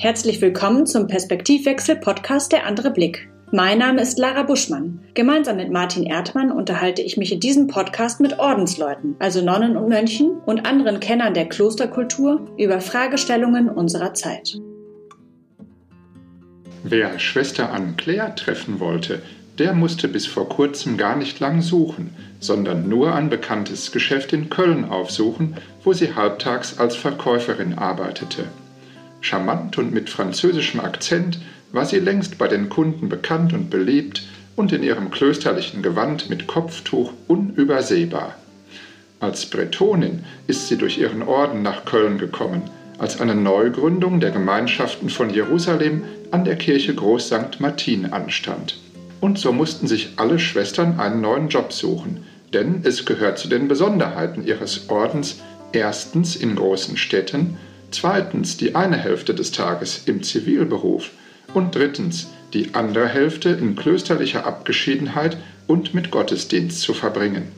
Herzlich willkommen zum Perspektivwechsel-Podcast Der andere Blick. Mein Name ist Lara Buschmann. Gemeinsam mit Martin Erdmann unterhalte ich mich in diesem Podcast mit Ordensleuten, also Nonnen und Mönchen und anderen Kennern der Klosterkultur über Fragestellungen unserer Zeit. Wer Schwester Anne Claire treffen wollte, der musste bis vor kurzem gar nicht lang suchen, sondern nur ein bekanntes Geschäft in Köln aufsuchen, wo sie halbtags als Verkäuferin arbeitete. Charmant und mit französischem Akzent war sie längst bei den Kunden bekannt und beliebt und in ihrem klösterlichen Gewand mit Kopftuch unübersehbar. Als Bretonin ist sie durch ihren Orden nach Köln gekommen, als eine Neugründung der Gemeinschaften von Jerusalem an der Kirche Groß St. Martin anstand. Und so mussten sich alle Schwestern einen neuen Job suchen, denn es gehört zu den Besonderheiten ihres Ordens, erstens in großen Städten, zweitens die eine Hälfte des Tages im Zivilberuf und drittens die andere Hälfte in klösterlicher Abgeschiedenheit und mit Gottesdienst zu verbringen.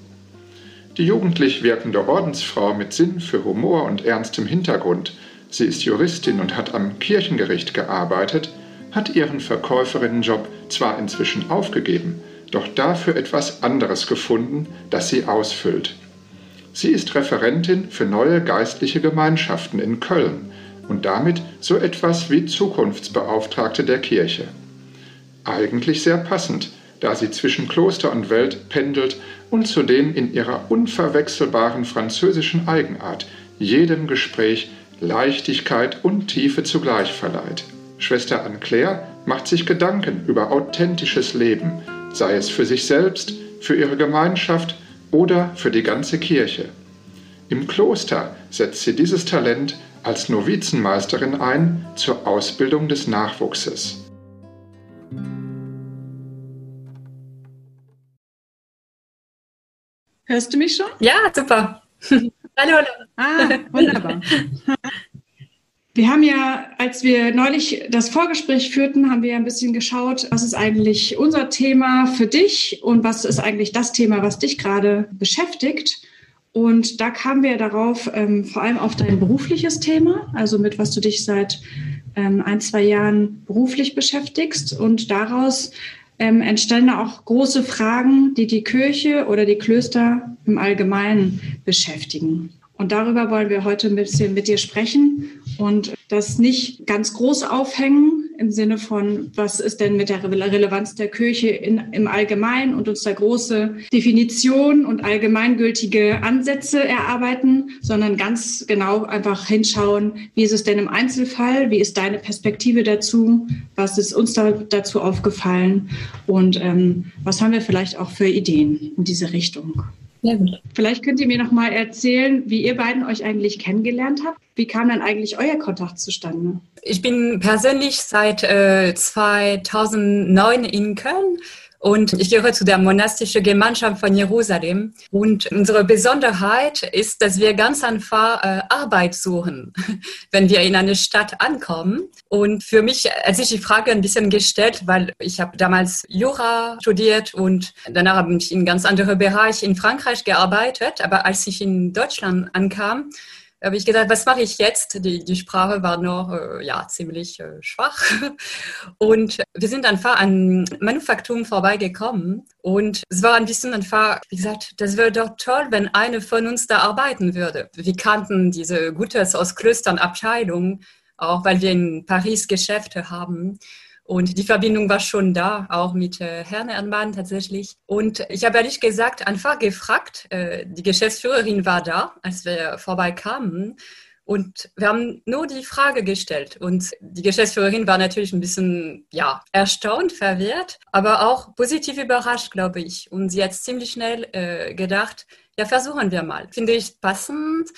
Die jugendlich wirkende Ordensfrau mit Sinn für Humor und ernstem Hintergrund, sie ist Juristin und hat am Kirchengericht gearbeitet, hat ihren Verkäuferinnenjob zwar inzwischen aufgegeben, doch dafür etwas anderes gefunden, das sie ausfüllt. Sie ist Referentin für neue geistliche Gemeinschaften in Köln und damit so etwas wie Zukunftsbeauftragte der Kirche. Eigentlich sehr passend, da sie zwischen Kloster und Welt pendelt und zudem in ihrer unverwechselbaren französischen Eigenart jedem Gespräch Leichtigkeit und Tiefe zugleich verleiht. Schwester Anne-Claire macht sich Gedanken über authentisches Leben, sei es für sich selbst, für ihre Gemeinschaft oder für die ganze Kirche. Im Kloster setzt sie dieses Talent als Novizenmeisterin ein zur Ausbildung des Nachwuchses. Hörst du mich schon? Ja, super. hallo, hallo. Ah, wunderbar. Wir haben ja, als wir neulich das Vorgespräch führten, haben wir ein bisschen geschaut, was ist eigentlich unser Thema für dich und was ist eigentlich das Thema, was dich gerade beschäftigt. Und da kamen wir darauf, ähm, vor allem auf dein berufliches Thema, also mit was du dich seit ähm, ein, zwei Jahren beruflich beschäftigst. Und daraus ähm, entstanden auch große Fragen, die die Kirche oder die Klöster im Allgemeinen beschäftigen. Und darüber wollen wir heute ein bisschen mit dir sprechen und das nicht ganz groß aufhängen im Sinne von, was ist denn mit der Relevanz der Kirche in, im Allgemeinen und uns da große Definitionen und allgemeingültige Ansätze erarbeiten, sondern ganz genau einfach hinschauen, wie ist es denn im Einzelfall, wie ist deine Perspektive dazu, was ist uns da, dazu aufgefallen und ähm, was haben wir vielleicht auch für Ideen in diese Richtung. Sehr gut. Vielleicht könnt ihr mir noch mal erzählen, wie ihr beiden euch eigentlich kennengelernt habt. Wie kam dann eigentlich euer Kontakt zustande? Ich bin persönlich seit äh, 2009 in Köln und ich gehöre zu der monastischen Gemeinschaft von Jerusalem. Und unsere Besonderheit ist, dass wir ganz einfach äh, Arbeit suchen, wenn wir in eine Stadt ankommen. Und für mich hat sich die Frage ein bisschen gestellt, weil ich habe damals Jura studiert und danach habe ich in ganz andere Bereich in Frankreich gearbeitet. Aber als ich in Deutschland ankam, habe ich gedacht, was mache ich jetzt? Die, die Sprache war noch äh, ja, ziemlich äh, schwach. Und wir sind einfach an Manufaktum vorbeigekommen. Und es war ein bisschen einfach, wie gesagt, das wäre doch toll, wenn eine von uns da arbeiten würde. Wir kannten diese Gutes aus Klöstern Abteilung, auch weil wir in Paris Geschäfte haben. Und die Verbindung war schon da, auch mit äh, Herrn Erdmann tatsächlich. Und ich habe ehrlich gesagt einfach gefragt, äh, die Geschäftsführerin war da, als wir vorbeikamen. Und wir haben nur die Frage gestellt. Und die Geschäftsführerin war natürlich ein bisschen, ja, erstaunt, verwirrt, aber auch positiv überrascht, glaube ich. Und sie hat ziemlich schnell äh, gedacht, ja, versuchen wir mal. Finde ich passend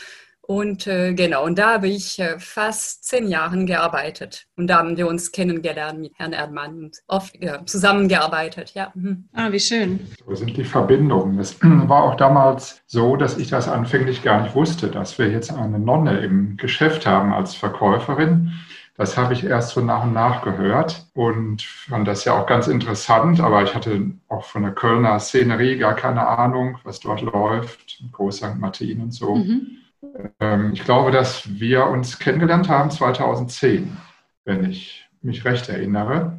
und äh, genau, und da habe ich äh, fast zehn Jahre gearbeitet. Und da haben wir uns kennengelernt mit Herrn Erdmann und oft äh, zusammengearbeitet, ja. Mhm. Ah, wie schön. So sind die Verbindungen. Es war auch damals so, dass ich das anfänglich gar nicht wusste, dass wir jetzt eine Nonne im Geschäft haben als Verkäuferin. Das habe ich erst so nach und nach gehört und fand das ja auch ganz interessant, aber ich hatte auch von der Kölner Szenerie gar keine Ahnung, was dort läuft, Groß St. Martin und so. Mhm. Ähm, ich glaube, dass wir uns kennengelernt haben 2010. wenn ich mich recht erinnere.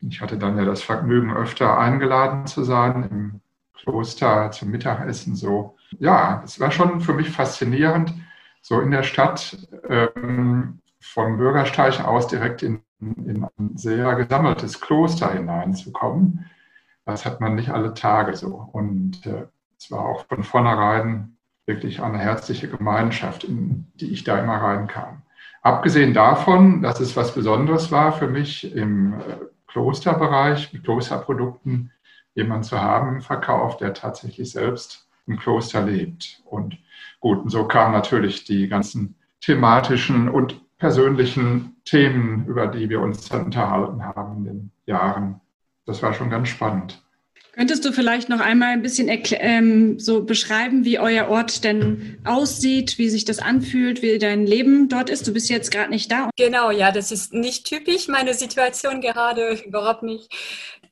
Ich hatte dann ja das Vergnügen, öfter eingeladen zu sein im Kloster zum Mittagessen. So, ja, es war schon für mich faszinierend, so in der Stadt ähm, vom Bürgersteig aus direkt in, in ein sehr gesammeltes Kloster hineinzukommen. Das hat man nicht alle Tage so. Und äh, es war auch von vornherein wirklich eine herzliche Gemeinschaft, in die ich da immer reinkam. Abgesehen davon, dass es was Besonderes war für mich im äh, Klosterbereich mit Klosterprodukten, jemanden zu haben im Verkauf, der tatsächlich selbst im Kloster lebt. Und gut, und so kamen natürlich die ganzen thematischen und persönlichen Themen, über die wir uns unterhalten haben in den Jahren. Das war schon ganz spannend. Könntest du vielleicht noch einmal ein bisschen ähm, so beschreiben, wie euer Ort denn aussieht, wie sich das anfühlt, wie dein Leben dort ist? Du bist jetzt gerade nicht da. Genau, ja, das ist nicht typisch, meine Situation gerade, überhaupt nicht.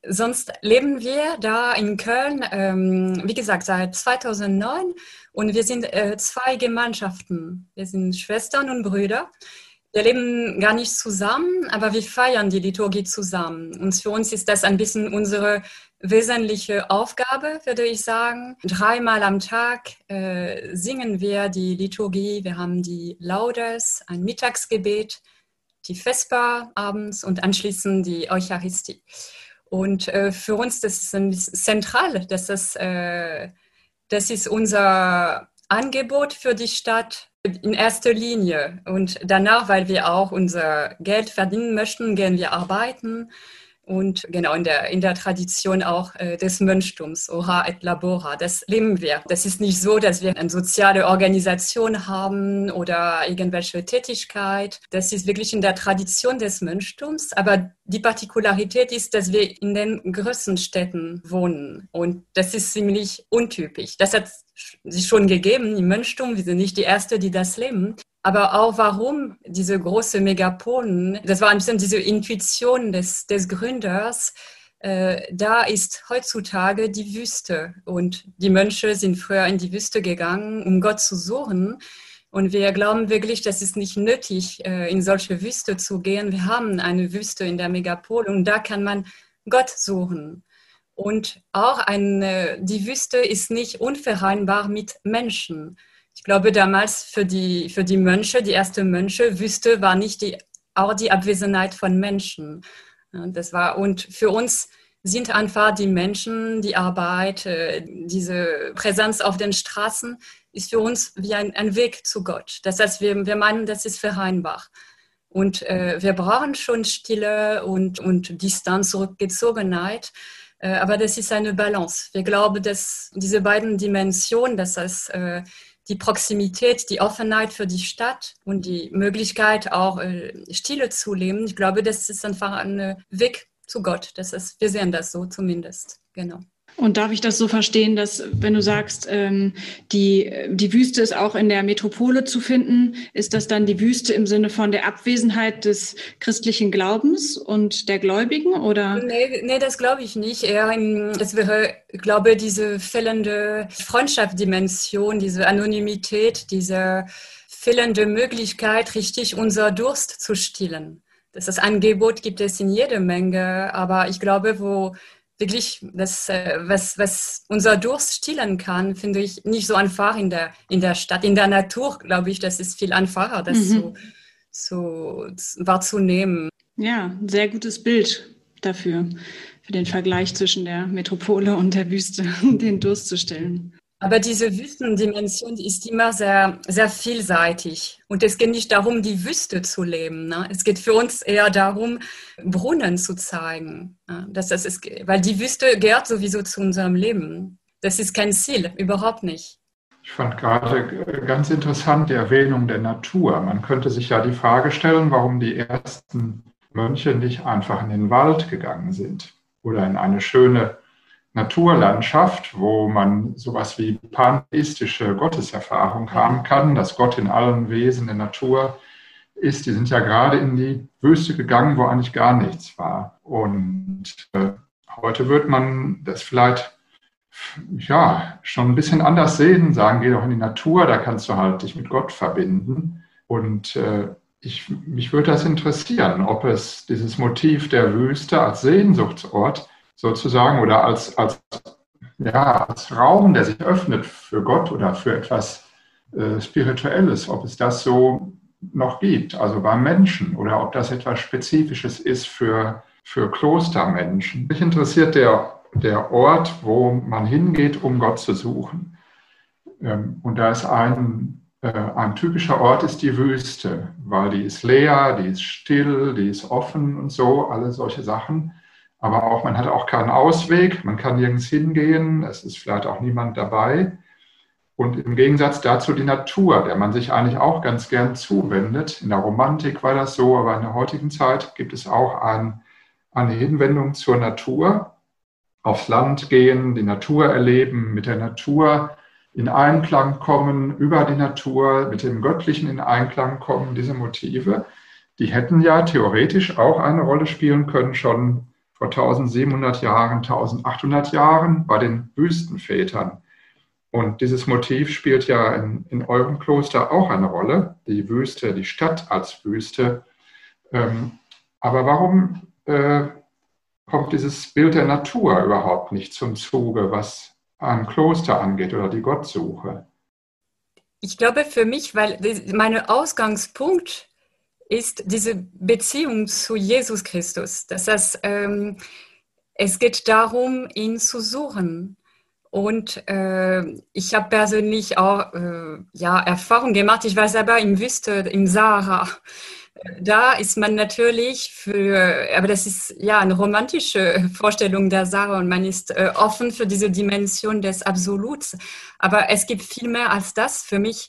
Sonst leben wir da in Köln, ähm, wie gesagt, seit 2009 und wir sind äh, zwei Gemeinschaften. Wir sind Schwestern und Brüder. Wir leben gar nicht zusammen, aber wir feiern die Liturgie zusammen. Und für uns ist das ein bisschen unsere wesentliche Aufgabe, würde ich sagen. Dreimal am Tag äh, singen wir die Liturgie. Wir haben die Laudes, ein Mittagsgebet, die Vesper abends und anschließend die Eucharistie. Und äh, für uns das ist ein zentral, dass das, äh, das ist unser Angebot für die Stadt in erster Linie. Und danach, weil wir auch unser Geld verdienen möchten, gehen wir arbeiten und genau in der, in der Tradition auch äh, des Mönchtums, Ora et Labora, das leben wir. Das ist nicht so, dass wir eine soziale Organisation haben oder irgendwelche Tätigkeit. Das ist wirklich in der Tradition des Mönchtums. Aber die Partikularität ist, dass wir in den größten Städten wohnen. Und das ist ziemlich untypisch. Das hat sich schon gegeben im Mönchtum. Wir sind nicht die Erste, die das leben aber auch warum diese große Megapolen, das war ein bisschen diese Intuition des, des Gründers, äh, da ist heutzutage die Wüste und die Mönche sind früher in die Wüste gegangen, um Gott zu suchen. Und wir glauben wirklich, dass es nicht nötig, äh, in solche Wüste zu gehen. Wir haben eine Wüste in der Megapole und da kann man Gott suchen. Und auch eine, die Wüste ist nicht unvereinbar mit Menschen. Ich glaube, damals für die, für die Mönche, die ersten Mönche, Wüste war nicht die, auch die Abwesenheit von Menschen. Das war, und für uns sind einfach die Menschen, die Arbeit, äh, diese Präsenz auf den Straßen ist für uns wie ein, ein Weg zu Gott. Das heißt, wir, wir meinen, das ist vereinbar. Und äh, wir brauchen schon Stille und, und Distanz, Zurückgezogenheit. Äh, aber das ist eine Balance. Wir glauben, dass diese beiden Dimensionen, das heißt, äh, die Proximität, die Offenheit für die Stadt und die Möglichkeit auch äh, Stille zu leben. Ich glaube, das ist einfach ein Weg zu Gott. Das ist, wir sehen das so zumindest. Genau. Und darf ich das so verstehen, dass wenn du sagst, ähm, die, die Wüste ist auch in der Metropole zu finden, ist das dann die Wüste im Sinne von der Abwesenheit des christlichen Glaubens und der Gläubigen? Oder? Nee, nee das glaube ich nicht. Eher das wäre, ich glaube, diese fehlende Freundschaftsdimension, diese Anonymität, diese fehlende Möglichkeit, richtig unser Durst zu stillen. Das, Angebot gibt es in jeder Menge, aber ich glaube, wo wirklich, das, äh, was, was unser Durst stillen kann, finde ich nicht so einfach in der, in der Stadt. In der Natur, glaube ich, das ist viel einfacher, das mhm. zu, zu, wahrzunehmen. Ja, ein sehr gutes Bild dafür, für den Vergleich zwischen der Metropole und der Wüste, den Durst zu stillen. Aber diese Wüstendimension ist immer sehr, sehr vielseitig. Und es geht nicht darum, die Wüste zu leben. Ne? Es geht für uns eher darum, Brunnen zu zeigen. Ne? Das, das ist, weil die Wüste gehört sowieso zu unserem Leben. Das ist kein Ziel, überhaupt nicht. Ich fand gerade ganz interessant die Erwähnung der Natur. Man könnte sich ja die Frage stellen, warum die ersten Mönche nicht einfach in den Wald gegangen sind oder in eine schöne Naturlandschaft, wo man sowas wie pantheistische Gotteserfahrung haben kann, dass Gott in allen Wesen der Natur ist. Die sind ja gerade in die Wüste gegangen, wo eigentlich gar nichts war. Und äh, heute wird man das vielleicht ja schon ein bisschen anders sehen, sagen, geh doch in die Natur, da kannst du halt dich mit Gott verbinden. Und äh, ich, mich würde das interessieren, ob es dieses Motiv der Wüste als Sehnsuchtsort sozusagen oder als, als, ja, als Raum, der sich öffnet für Gott oder für etwas äh, Spirituelles, ob es das so noch gibt, also beim Menschen, oder ob das etwas Spezifisches ist für, für Klostermenschen. Mich interessiert der, der Ort, wo man hingeht, um Gott zu suchen. Ähm, und da ist ein, äh, ein typischer Ort ist die Wüste, weil die ist leer, die ist still, die ist offen und so, alle solche Sachen. Aber auch, man hat auch keinen Ausweg, man kann nirgends hingehen, es ist vielleicht auch niemand dabei. Und im Gegensatz dazu die Natur, der man sich eigentlich auch ganz gern zuwendet. In der Romantik war das so, aber in der heutigen Zeit gibt es auch ein, eine Hinwendung zur Natur. Aufs Land gehen, die Natur erleben, mit der Natur in Einklang kommen, über die Natur, mit dem Göttlichen in Einklang kommen, diese Motive, die hätten ja theoretisch auch eine Rolle spielen können, schon vor 1700 Jahren, 1800 Jahren bei den Wüstenvätern und dieses Motiv spielt ja in, in eurem Kloster auch eine Rolle, die Wüste, die Stadt als Wüste. Ähm, aber warum äh, kommt dieses Bild der Natur überhaupt nicht zum Zuge, was ein Kloster angeht oder die Gottsuche? Ich glaube für mich, weil mein Ausgangspunkt ist diese Beziehung zu Jesus Christus. Das heißt, ähm, es geht darum, ihn zu suchen. Und äh, ich habe persönlich auch äh, ja, Erfahrung gemacht. Ich war selber im Wüste, im Sahara. Da ist man natürlich für, aber das ist ja eine romantische Vorstellung der Sahara und man ist äh, offen für diese Dimension des Absoluts. Aber es gibt viel mehr als das. Für mich,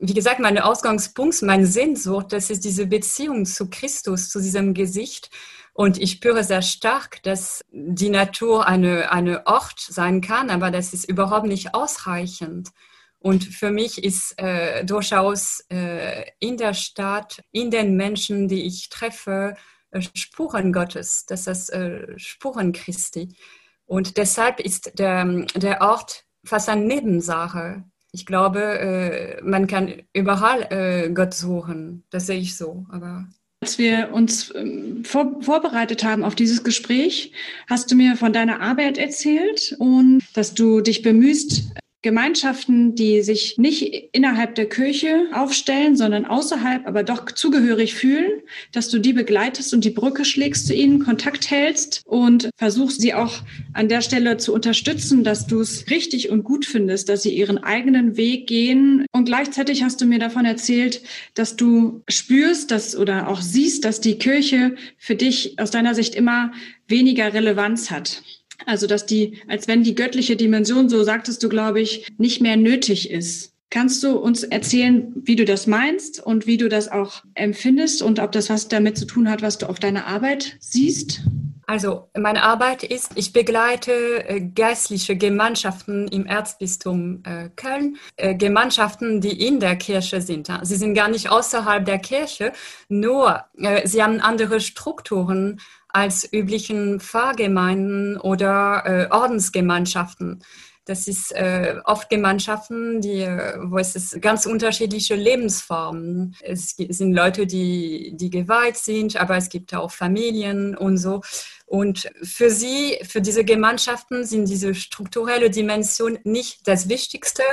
wie gesagt, mein Ausgangspunkt, meine Sehnsucht, das ist diese Beziehung zu Christus, zu diesem Gesicht. Und ich spüre sehr stark, dass die Natur eine, eine Ort sein kann, aber das ist überhaupt nicht ausreichend. Und für mich ist äh, durchaus äh, in der Stadt, in den Menschen, die ich treffe, äh, Spuren Gottes, das ist äh, Spuren Christi. Und deshalb ist der, der Ort fast eine Nebensache. Ich glaube, äh, man kann überall äh, Gott suchen. Das sehe ich so. Aber als wir uns ähm, vor, vorbereitet haben auf dieses Gespräch, hast du mir von deiner Arbeit erzählt und dass du dich bemühst, Gemeinschaften, die sich nicht innerhalb der Kirche aufstellen, sondern außerhalb, aber doch zugehörig fühlen, dass du die begleitest und die Brücke schlägst zu ihnen, Kontakt hältst und versuchst sie auch an der Stelle zu unterstützen, dass du es richtig und gut findest, dass sie ihren eigenen Weg gehen. Und gleichzeitig hast du mir davon erzählt, dass du spürst, dass oder auch siehst, dass die Kirche für dich aus deiner Sicht immer weniger Relevanz hat. Also, dass die, als wenn die göttliche Dimension, so sagtest du, glaube ich, nicht mehr nötig ist. Kannst du uns erzählen, wie du das meinst und wie du das auch empfindest und ob das was damit zu tun hat, was du auf deiner Arbeit siehst? Also meine Arbeit ist, ich begleite äh, geistliche Gemeinschaften im Erzbistum äh, Köln, äh, Gemeinschaften, die in der Kirche sind. Sie sind gar nicht außerhalb der Kirche, nur sie haben andere Strukturen als üblichen Pfarrgemeinden oder äh, Ordensgemeinschaften. Das ist äh, oft Gemeinschaften, die, äh, wo es ist ganz unterschiedliche Lebensformen. Es sind Leute, die, die geweiht sind, aber es gibt auch Familien und so. Und für sie, für diese Gemeinschaften sind diese strukturelle Dimension nicht das Wichtigste,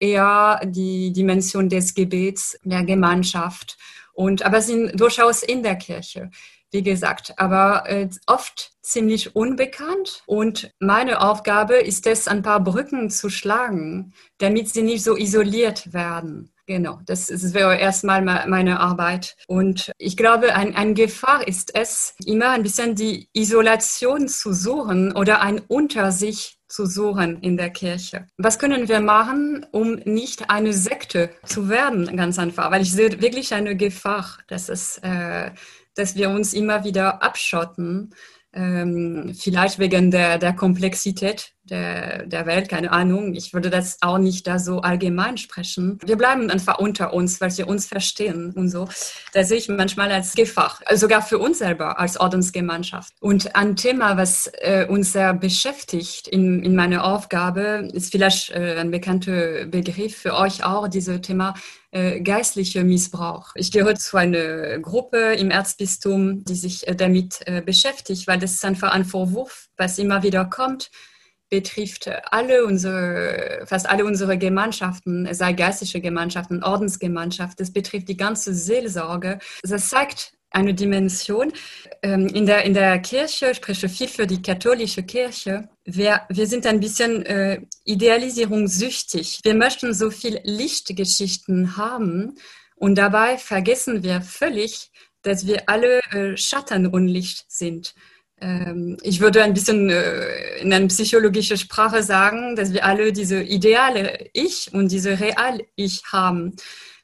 eher die Dimension des Gebets, der Gemeinschaft. Und, aber sind durchaus in der Kirche wie gesagt, aber äh, oft ziemlich unbekannt. Und meine Aufgabe ist es, ein paar Brücken zu schlagen, damit sie nicht so isoliert werden. Genau, das, wäre erstmal meine Arbeit. Und ich glaube, ein, ein Gefahr ist es, immer ein bisschen die Isolation zu suchen oder ein Unter sich zu suchen in der Kirche. Was können wir machen, um nicht eine Sekte zu werden, ganz einfach? Weil ich sehe wirklich eine Gefahr, dass es äh, dass wir uns immer wieder abschotten, ähm, vielleicht wegen der, der Komplexität der, der Welt, keine Ahnung. Ich würde das auch nicht da so allgemein sprechen. Wir bleiben einfach unter uns, weil wir uns verstehen und so. Da sehe ich manchmal als Gefahr, sogar für uns selber als Ordensgemeinschaft. Und ein Thema, was äh, uns sehr beschäftigt in, in meiner Aufgabe, ist vielleicht äh, ein bekannter Begriff für euch auch, dieses Thema äh, geistlicher Missbrauch. Ich gehöre zu einer Gruppe im Erzbistum, die sich äh, damit äh, beschäftigt, weil das ist einfach ein Vorwurf, was immer wieder kommt betrifft alle unsere, fast alle unsere Gemeinschaften, sei geistliche Gemeinschaften, Ordensgemeinschaft, es betrifft die ganze Seelsorge. Das zeigt eine Dimension. Ähm, in der, in der Kirche, ich spreche viel für die katholische Kirche, wir, wir sind ein bisschen äh, idealisierungssüchtig. Wir möchten so viel Lichtgeschichten haben und dabei vergessen wir völlig, dass wir alle äh, Schatten und Licht sind. Ähm, ich würde ein bisschen äh, in einer psychologischen Sprache sagen, dass wir alle diese ideale Ich und diese real Ich haben.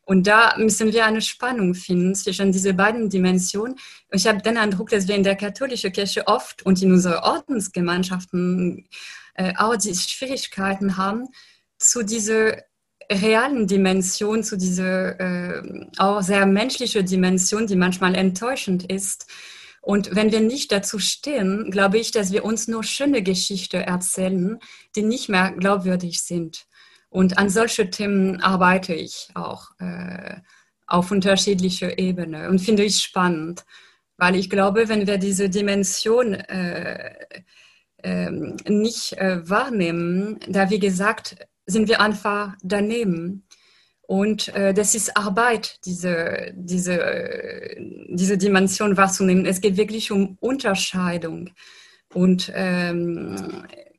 Und da müssen wir eine Spannung finden zwischen diese beiden Dimensionen. Ich habe den Eindruck, dass wir in der katholischen Kirche oft und in unseren Ordensgemeinschaften äh, auch die Schwierigkeiten haben, zu dieser realen Dimension, zu dieser äh, auch sehr menschlichen Dimension, die manchmal enttäuschend ist, und wenn wir nicht dazu stehen, glaube ich, dass wir uns nur schöne Geschichten erzählen, die nicht mehr glaubwürdig sind. Und an solche Themen arbeite ich auch äh, auf unterschiedlicher Ebene und finde ich spannend, weil ich glaube, wenn wir diese Dimension äh, äh, nicht wahrnehmen, da wie gesagt, sind wir einfach daneben. Und äh, das ist Arbeit, diese, diese, äh, diese Dimension wahrzunehmen. Es geht wirklich um Unterscheidung. Und ähm,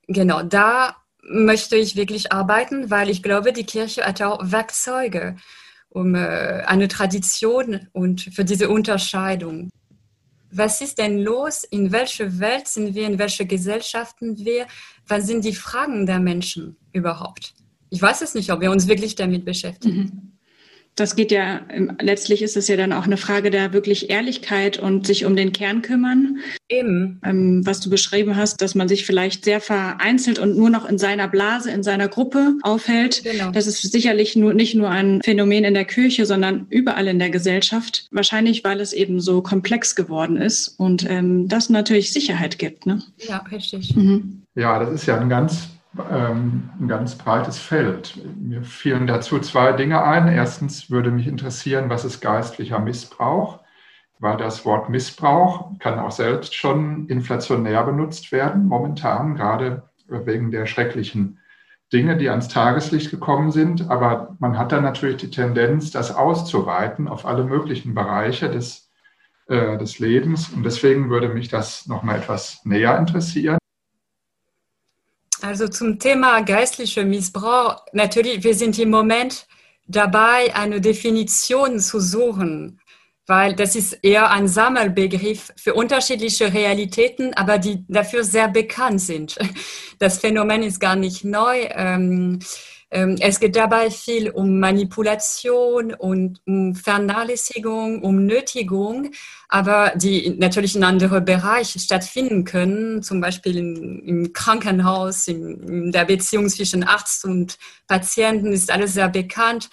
genau, da möchte ich wirklich arbeiten, weil ich glaube, die Kirche hat auch Werkzeuge, um äh, eine Tradition und für diese Unterscheidung. Was ist denn los? In welcher Welt sind wir? In welcher Gesellschaft sind wir? Was sind die Fragen der Menschen überhaupt? Ich weiß es nicht, ob wir uns wirklich damit beschäftigen. Mhm. Das geht ja, ähm, letztlich ist es ja dann auch eine Frage der wirklich Ehrlichkeit und sich um den Kern kümmern. Eben. Ähm, was du beschrieben hast, dass man sich vielleicht sehr vereinzelt und nur noch in seiner Blase, in seiner Gruppe aufhält. Genau. Das ist sicherlich nur, nicht nur ein Phänomen in der Kirche, sondern überall in der Gesellschaft. Wahrscheinlich, weil es eben so komplex geworden ist und ähm, das natürlich Sicherheit gibt. Ne? Ja, richtig. Mhm. Ja, das ist ja ein ganz ähm, ein ganz breites Feld. Mir fielen dazu zwei Dinge ein. Erstens würde mich interessieren, was ist geistlicher Missbrauch? Weil das Wort Missbrauch kann auch selbst schon inflationär benutzt werden, momentan, gerade wegen der schrecklichen Dinge, die ans Tageslicht gekommen sind. Aber man hat dann natürlich die Tendenz, das auszuweiten auf alle möglichen Bereiche des, äh, des Lebens. Und deswegen würde mich das nochmal etwas näher interessieren. Also zum Thema geistlicher Missbrauch, natürlich, wir sind im Moment dabei, eine Definition zu suchen, weil das ist eher ein Sammelbegriff für unterschiedliche Realitäten, aber die dafür sehr bekannt sind. Das Phänomen ist gar nicht neu. Ähm, es geht dabei viel um Manipulation und um Vernachlässigung, um Nötigung, aber die natürlich in anderen Bereichen stattfinden können, zum Beispiel in, im Krankenhaus, in, in der Beziehung zwischen Arzt und Patienten ist alles sehr bekannt.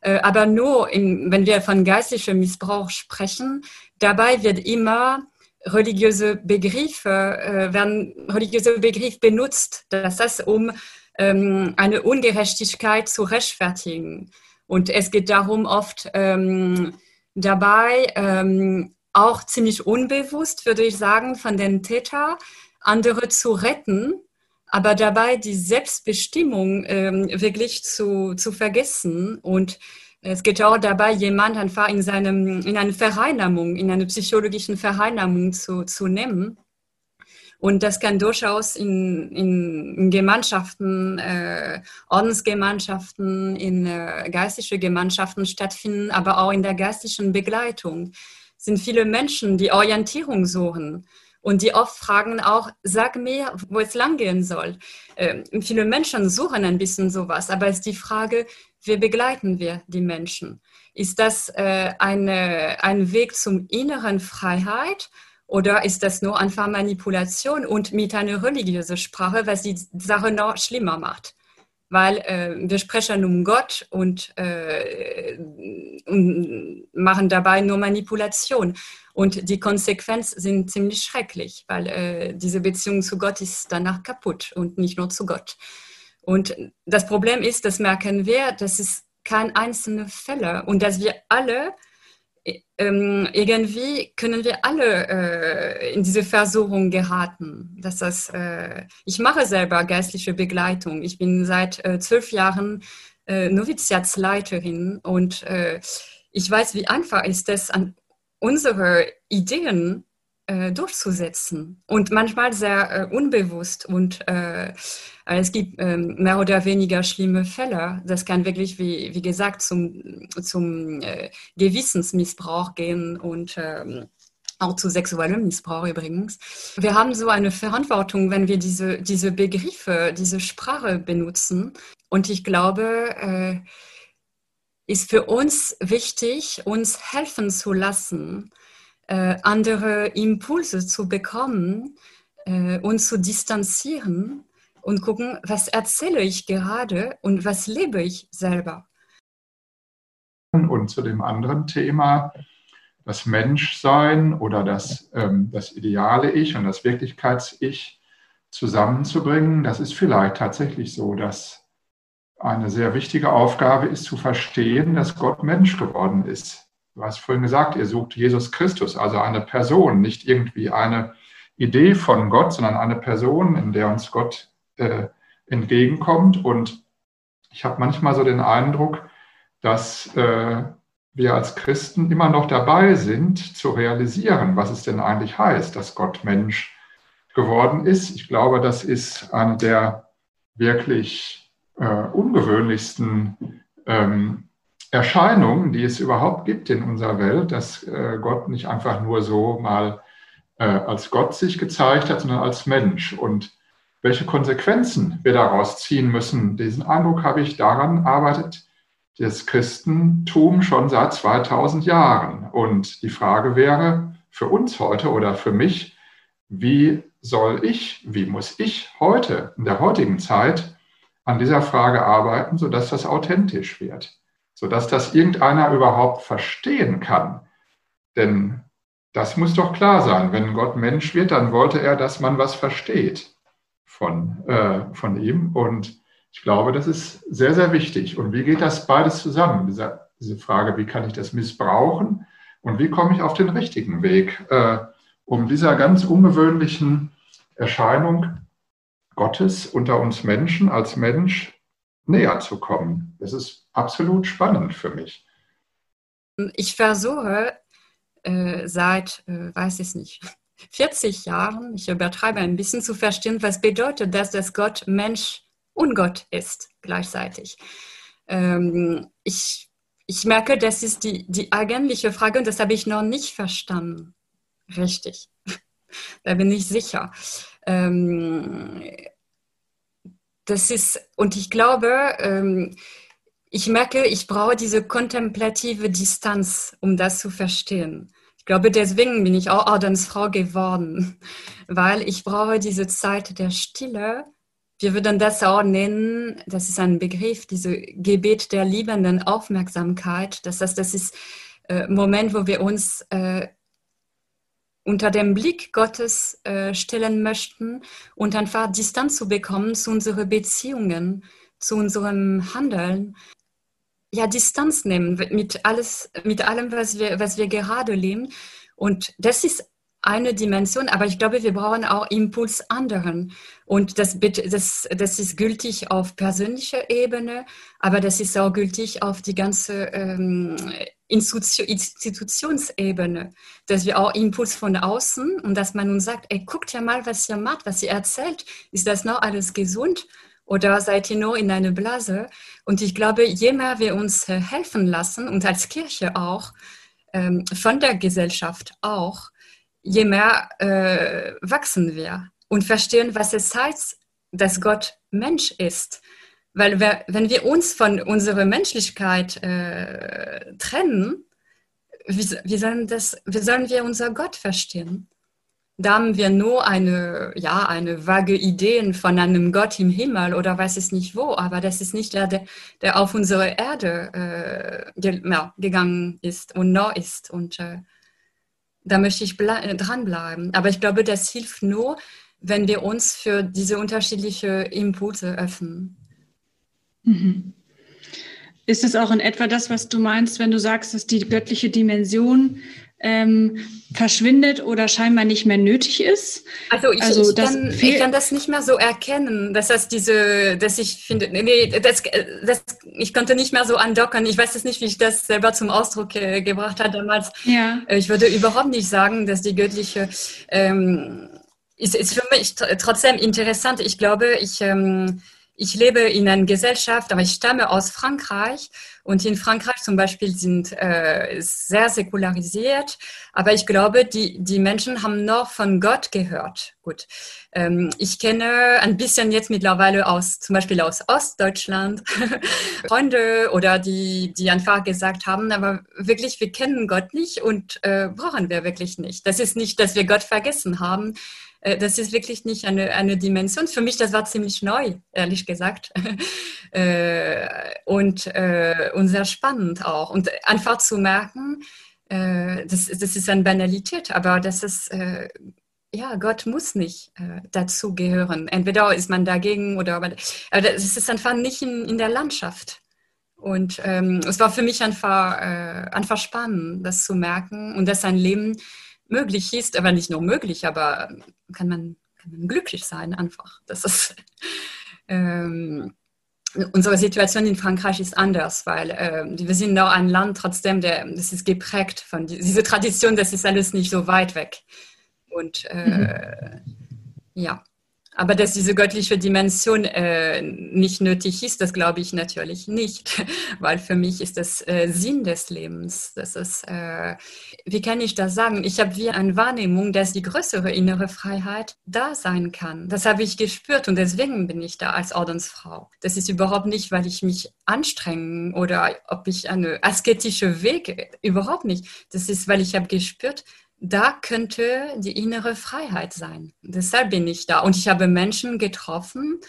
Äh, aber nur, im, wenn wir von geistlichem Missbrauch sprechen, dabei wird immer religiöse Begriffe, äh, werden religiöse Begriffe benutzt, dass das um ähm, eine Ungerechtigkeit zu rechtfertigen. Und es geht darum, oft ähm, dabei ähm, auch ziemlich unbewusst, würde ich sagen, von den Tätern, andere zu retten, aber dabei die Selbstbestimmung ähm, wirklich zu, zu vergessen. Und es geht auch dabei, jemand einfach in, seinem, in eine Vereinnahmung, in eine psychologische Vereinnahmung zu, zu nehmen. Und das kann durchaus in, in, in Gemeinschaften, äh, Ordensgemeinschaften, in äh, geistliche Gemeinschaften stattfinden, aber auch in der geistlichen Begleitung sind viele Menschen, die Orientierung suchen und die oft fragen auch, sag mir, wo es langgehen soll. Äh, viele Menschen suchen ein bisschen sowas, aber es ist die Frage, wie begleiten wir die Menschen? Ist das äh, eine, ein Weg zum inneren Freiheit Oder ist das nur einfach Manipulation und mit einer religiösen Sprache, was die Sache noch schlimmer macht? Weil äh, wir sprechen um Gott und, äh, und machen dabei nur Manipulation. Und die Konsequenzen sind ziemlich schrecklich, weil äh, diese Beziehung zu Gott ist danach kaputt und nicht nur zu Gott. Und das Problem ist, das merken wir, das ist kein einzelner Fälle und dass wir alle ähm, irgendwie können wir alle äh, in diese Versuchung geraten. Dass das, äh, ich mache selber geistliche Begleitung. Ich bin seit äh, zwölf Jahren äh, Noviziatsleiterin und äh, ich weiß, wie einfach ist es, an unsere Ideen äh, durchzusetzen und manchmal sehr äh, unbewusst und äh, es gibt ähm, mehr oder weniger schlimme Fälle. Das kann wirklich, wie, wie gesagt, zum, zum äh, Gewissensmissbrauch gehen und ähm, auch zu sexuellem Missbrauch übrigens. Wir haben so eine Verantwortung, wenn wir diese, diese Begriffe, diese Sprache benutzen. Und ich glaube, äh, ist für uns wichtig, uns helfen zu lassen, äh, andere Impulse zu bekommen äh, und zu distanzieren und gucken, was erzähle ich gerade und was lebe ich selber. Und zu dem anderen Thema, das Menschsein oder das, ähm, das ideale Ich und das Wirklichkeits-Ich zusammenzubringen, das ist vielleicht tatsächlich so, dass eine sehr wichtige Aufgabe ist zu verstehen, dass Gott Mensch geworden ist. Du hast vorhin gesagt, ihr sucht Jesus Christus, also eine Person, nicht irgendwie eine Idee von Gott, sondern eine Person, in der uns Gott äh, entgegenkommt. Und ich habe manchmal so den Eindruck, dass äh, wir als Christen immer noch dabei sind, zu realisieren, was es denn eigentlich heißt, dass Gott Mensch geworden ist. Ich glaube, das ist eine der wirklich äh, ungewöhnlichsten ähm, Erscheinung, die es überhaupt gibt in unserer Welt, dass äh, Gott nicht einfach nur so mal äh, als Gott sich gezeigt hat, sondern als Mensch. Und welche Konsequenzen wir daraus ziehen müssen, diesen Eindruck habe ich, daran arbeitet das Christentum schon seit 2000 Jahren. Und die Frage wäre für uns heute oder für mich, wie soll ich, wie muss ich heute, in der heutigen Zeit, an dieser Frage arbeiten, sodass das authentisch wird? Sodass das irgendeiner überhaupt verstehen kann. Denn das muss doch klar sein. Wenn Gott Mensch wird, dann wollte er, dass man was versteht von, äh, von ihm. Und ich glaube, das ist sehr, sehr wichtig. Und wie geht das beides zusammen? Diese, diese Frage, wie kann ich das missbrauchen und wie komme ich auf den richtigen Weg, äh, um dieser ganz ungewöhnlichen Erscheinung Gottes unter uns Menschen als Mensch näher zu kommen. Das ist absolut spannend für mich. Ich versuche äh, seit, äh, weiß ich nicht, 40 Jahren, ich übertreibe ein bisschen zu verstehen, was bedeutet das, dass Gott Mensch und Gott ist gleichzeitig. Ähm, ich, ich merke, das ist die, die eigentliche Frage und das habe ich noch nicht verstanden. Richtig. da bin ich sicher. Ähm, das ist, und ich glaube, ähm, ich merke, ich brauche diese kontemplative Distanz, um das zu verstehen. Ich glaube, deswegen bin ich auch Ordensfrau geworden, weil ich brauche diese Zeit der Stille. Wir würden das auch nennen, das ist ein Begriff, diese Gebet der liebenden Aufmerksamkeit. Das heißt, das ist äh, Moment, wo wir uns äh, unter dem Blick Gottes äh, stellen möchten und einfach Distanz zu bekommen zu unseren Beziehungen, zu unserem Handeln. Ja, Distanz nehmen mit, alles, mit allem, was wir, was wir gerade leben. Und das ist eine Dimension, aber ich glaube, wir brauchen auch Impuls anderen. Und das, das, das ist gültig auf persönlicher Ebene, aber das ist auch gültig auf die ganze ähm, Institutionsebene, dass wir auch Impuls von außen und dass man uns sagt, ey, guckt ja mal, was ihr macht, was ihr erzählt. Ist das noch alles gesund? Oder seid ihr nur in einer Blase? Und ich glaube, je mehr wir uns äh, helfen lassen und als Kirche auch, ähm, von der Gesellschaft auch, je mehr äh, wachsen wir und verstehen, was es heißt, dass Gott Mensch ist. Weil wir, wenn wir uns von unserer Menschlichkeit äh, trennen, wie, wie, sollen das, wie sollen wir unser Gott verstehen? da haben wir nur eine, ja, eine vage Ideen von einem Gott im Himmel oder weiß es nicht wo, aber das ist nicht der, der auf unsere Erde äh, gegangen ist und noch ist. Und äh, da möchte ich dranbleiben. Aber ich glaube, das hilft nur, wenn wir uns für diese unterschiedlichen Impulse öffnen. Mhm. Ist es auch in etwa das, was du meinst, wenn du sagst, dass die göttliche Dimension ähm, verschwindet oder scheinbar nicht mehr nötig ist. Also ich, also ich, kann, ich, kann, das nicht mehr so erkennen, dass das diese, dass ich finde, nee, das, das, ich konnte nicht mehr so andocken. Ich weiß es nicht, wie ich das selber zum Ausdruck äh, gebracht habe damals. Ja. Äh, ich würde überhaupt nicht sagen, dass die göttliche ähm, ist, ist für mich trotzdem interessant. Ich glaube, ich ähm, ich lebe in einer Gesellschaft, aber ich stamme aus Frankreich und in Frankreich zum Beispiel sind äh, sehr säkularisiert, aber ich glaube, die, die Menschen haben noch von Gott gehört. Gut, ähm, ich kenne ein bisschen jetzt mittlerweile aus, zum Beispiel aus Ostdeutschland, Freunde oder die, die einfach gesagt haben, aber wirklich, wir kennen Gott nicht und äh, brauchen wir wirklich nicht. Das ist nicht, dass wir Gott vergessen haben, das ist wirklich nicht eine, eine Dimension. Für mich, das war ziemlich neu, ehrlich gesagt. Äh, und, äh, und sehr spannend auch. Und einfach zu merken, das, das ist eine Banalität, aber das ist, ja, Gott muss nicht dazu gehören. Entweder ist man dagegen oder, aber es ist einfach nicht in, in der Landschaft. Und ähm, es war für mich einfach, äh, einfach spannend, das zu merken und dass ein Leben möglich ist, aber nicht nur möglich, aber kann man, kann man glücklich sein einfach. Das ist ähm, unsere Situation in Frankreich ist anders, weil äh, wir sind noch ein Land trotzdem, der, das ist geprägt von die, dieser Tradition, das ist alles nicht so weit weg. Und äh, mhm. ja. Aber dass diese göttliche Dimension äh, nicht nötig ist, das glaube ich natürlich nicht, weil für mich ist das äh, Sinn des Lebens. Das ist, äh, wie kann ich das sagen? Ich habe wie eine Wahrnehmung, dass die größere innere Freiheit da sein kann. Das habe ich gespürt und deswegen bin ich da als Ordensfrau. Das ist überhaupt nicht, weil ich mich anstrengen oder ob ich eine asketische Weg überhaupt nicht. Das ist, weil ich habe gespürt, da könnte die innere Freiheit sein. Deshalb bin ich da. Und ich habe Menschen getroffen,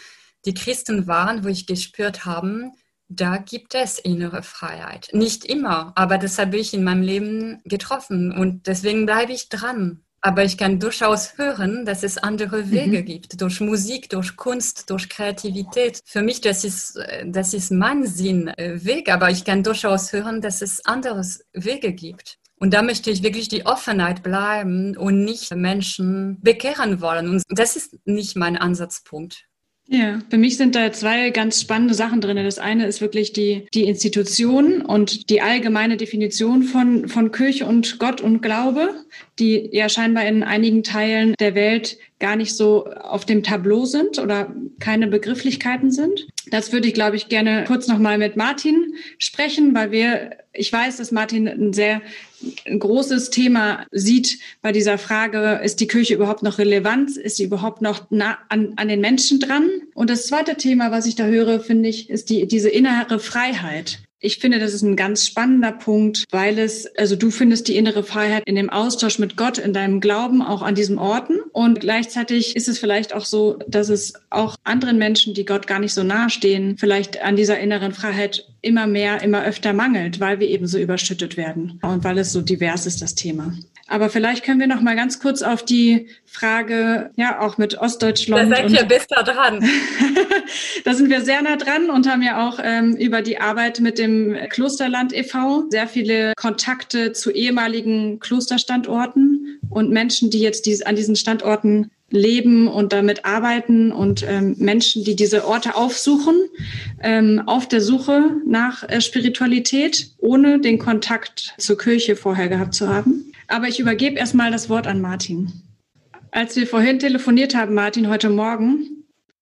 die Christen waren, wo ich gespürt habe, da gibt es innere Freiheit. Nicht immer, aber das habe ich in meinem Leben getroffen und deswegen bleibe ich dran. Aber ich kann durchaus hören, dass es andere Wege mhm. gibt, durch Musik, durch Kunst, durch Kreativität. Für mich, das ist, das ist mein Sinnweg, aber ich kann durchaus hören, dass es andere Wege gibt. Und da möchte ich wirklich die Offenheit bleiben und nicht Menschen bekehren wollen. Und das ist nicht mein Ansatzpunkt. Ja, für mich sind da zwei ganz spannende Sachen drin. Das eine ist wirklich die, die Institution und die allgemeine Definition von, von Kirche und Gott und Glaube, die ja scheinbar in einigen Teilen der Welt gar nicht so auf dem Tableau sind oder keine Begrifflichkeiten sind. Das würde ich, glaube ich, gerne kurz nochmal mit Martin sprechen, weil wir, ich weiß, dass Martin ein sehr großes Thema sieht bei dieser Frage, ist die Kirche überhaupt noch relevant? Ist sie überhaupt noch nah an, an den Menschen dran? Und das zweite Thema, was ich da höre, finde ich, ist die, diese innere Freiheit. Ich finde, das ist ein ganz spannender Punkt, weil es, also du findest die innere Freiheit in dem Austausch mit Gott, in deinem Glauben, auch an diesen Orten. Und gleichzeitig ist es vielleicht auch so, dass es auch anderen Menschen, die Gott gar nicht so nahe stehen, vielleicht an dieser inneren Freiheit immer mehr, immer öfter mangelt, weil wir eben so überschüttet werden und weil es so divers ist, das Thema. Aber vielleicht können wir noch mal ganz kurz auf die Frage, ja, auch mit Ostdeutschland. Da seid ihr besser dran. da sind wir sehr nah dran und haben ja auch ähm, über die Arbeit mit dem Klosterland e.V. sehr viele Kontakte zu ehemaligen Klosterstandorten und Menschen, die jetzt dies, an diesen Standorten leben und damit arbeiten und ähm, Menschen, die diese Orte aufsuchen, ähm, auf der Suche nach äh, Spiritualität, ohne den Kontakt zur Kirche vorher gehabt zu haben. Aber ich übergebe erstmal das Wort an Martin. Als wir vorhin telefoniert haben, Martin, heute Morgen,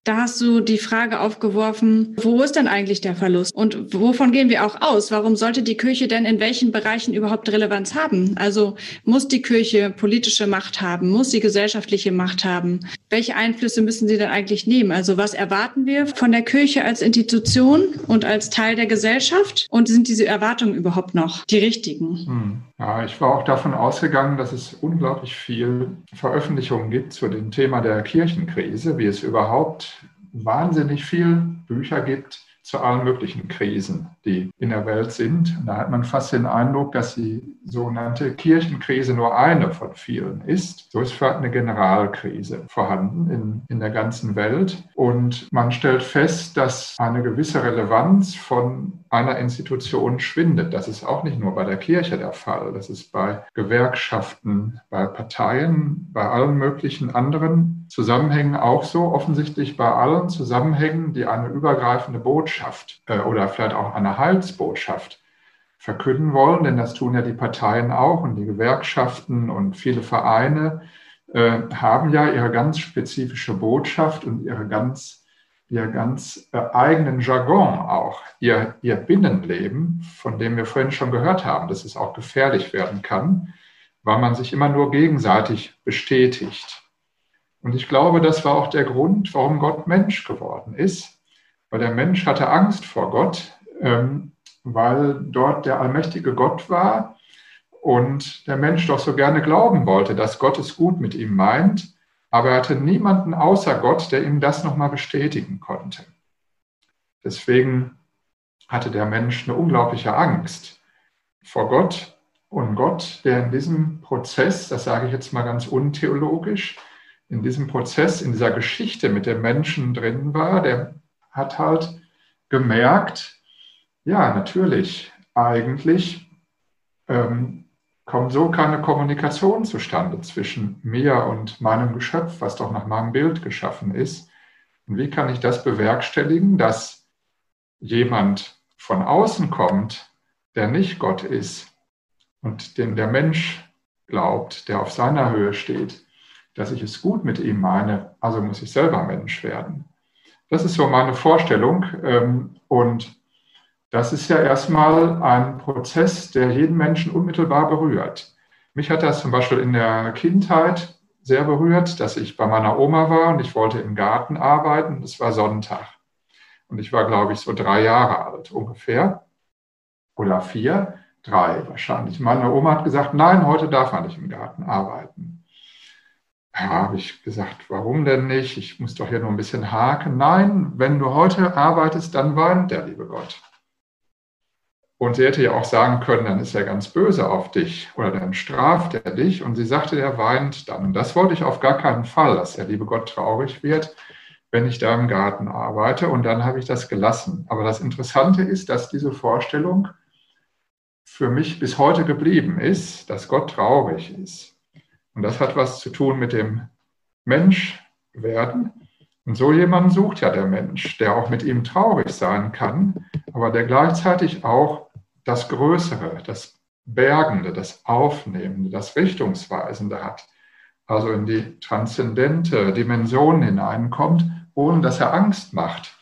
da hast du die Frage aufgeworfen, wo ist denn eigentlich der Verlust? Und wovon gehen wir auch aus? Warum sollte die Kirche denn in welchen Bereichen überhaupt Relevanz haben? Also muss die Kirche politische Macht haben? Muss sie gesellschaftliche Macht haben? welche Einflüsse müssen Sie denn eigentlich nehmen? Also was erwarten wir von der Kirche als Institution und als Teil der Gesellschaft? Und sind diese Erwartungen überhaupt noch die richtigen? Hm. Ja, ich war auch davon ausgegangen, dass es unglaublich viel Veröffentlichungen gibt zu dem Thema der Kirchenkrise, wie es überhaupt wahnsinnig viel Bücher gibt zu allen möglichen Krisen, die in der Welt sind. Und da hat man fast den Eindruck, dass die sogenannte Kirchenkrise nur eine von vielen ist. So ist für eine Generalkrise vorhanden in, in der ganzen Welt. Und man stellt fest, dass eine gewisse Relevanz von einer Institution schwindet. Das ist auch nicht nur bei der Kirche der Fall. Das ist bei Gewerkschaften, bei Parteien, bei allen möglichen anderen Zusammenhängen auch so. Offensichtlich bei allen Zusammenhängen, die eine übergreifende Botschaft äh, oder vielleicht auch eine Heilsbotschaft verkünden wollen, denn das tun ja die Parteien auch und die Gewerkschaften und viele Vereine äh, haben ja ihre ganz spezifische Botschaft und ihre ganz ihr ganz äh, eigenen Jargon auch, ihr, ihr Binnenleben, von dem wir vorhin schon gehört haben, dass es auch gefährlich werden kann, weil man sich immer nur gegenseitig bestätigt. Und ich glaube, das war auch der Grund, warum Gott Mensch geworden ist, weil der Mensch hatte Angst vor Gott, ähm, weil dort der allmächtige Gott war und der Mensch doch so gerne glauben wollte, dass Gott es gut mit ihm meint aber er hatte niemanden außer Gott, der ihm das nochmal bestätigen konnte. Deswegen hatte der Mensch eine unglaubliche Angst vor Gott und Gott, der in diesem Prozess, das sage ich jetzt mal ganz untheologisch, in diesem Prozess, in dieser Geschichte mit dem Menschen drin war, der hat halt gemerkt, ja, natürlich, eigentlich ähm, kommt so keine Kommunikation zustande zwischen mir und meinem Geschöpf, was doch nach meinem Bild geschaffen ist. Und wie kann ich das bewerkstelligen, dass jemand von außen kommt, der nicht Gott ist und dem der Mensch glaubt, der auf seiner Höhe steht, dass ich es gut mit ihm meine, also muss ich selber Mensch werden. Das ist so meine Vorstellung. Ähm, und das ist ja erstmal ein Prozess, der jeden Menschen unmittelbar berührt. Mich hat das zum Beispiel in der Kindheit sehr berührt, dass ich bei meiner Oma war und ich wollte im Garten arbeiten. Es war Sonntag. Und ich war, glaube ich, so drei Jahre alt ungefähr. Oder vier, drei wahrscheinlich. Meine Oma hat gesagt, nein, heute darf man nicht im Garten arbeiten. Ja, habe ich gesagt, warum denn nicht? Ich muss doch hier nur ein bisschen haken. Nein, wenn du heute arbeitest, dann weint der liebe Gott. Und sie hätte ja auch sagen können, dann ist er ganz böse auf dich oder dann straft er dich. Und sie sagte, er weint dann. Und das wollte ich auf gar keinen Fall, dass der liebe Gott traurig wird, wenn ich da im Garten arbeite. Und dann habe ich das gelassen. Aber das Interessante ist, dass diese Vorstellung für mich bis heute geblieben ist, dass Gott traurig ist. Und das hat was zu tun mit dem Menschwerden. Und so jemanden sucht ja der Mensch, der auch mit ihm traurig sein kann, aber der gleichzeitig auch das Größere, das Bergende, das Aufnehmende, das Richtungsweisende hat, also in die transzendente Dimension hineinkommt, ohne dass er Angst macht.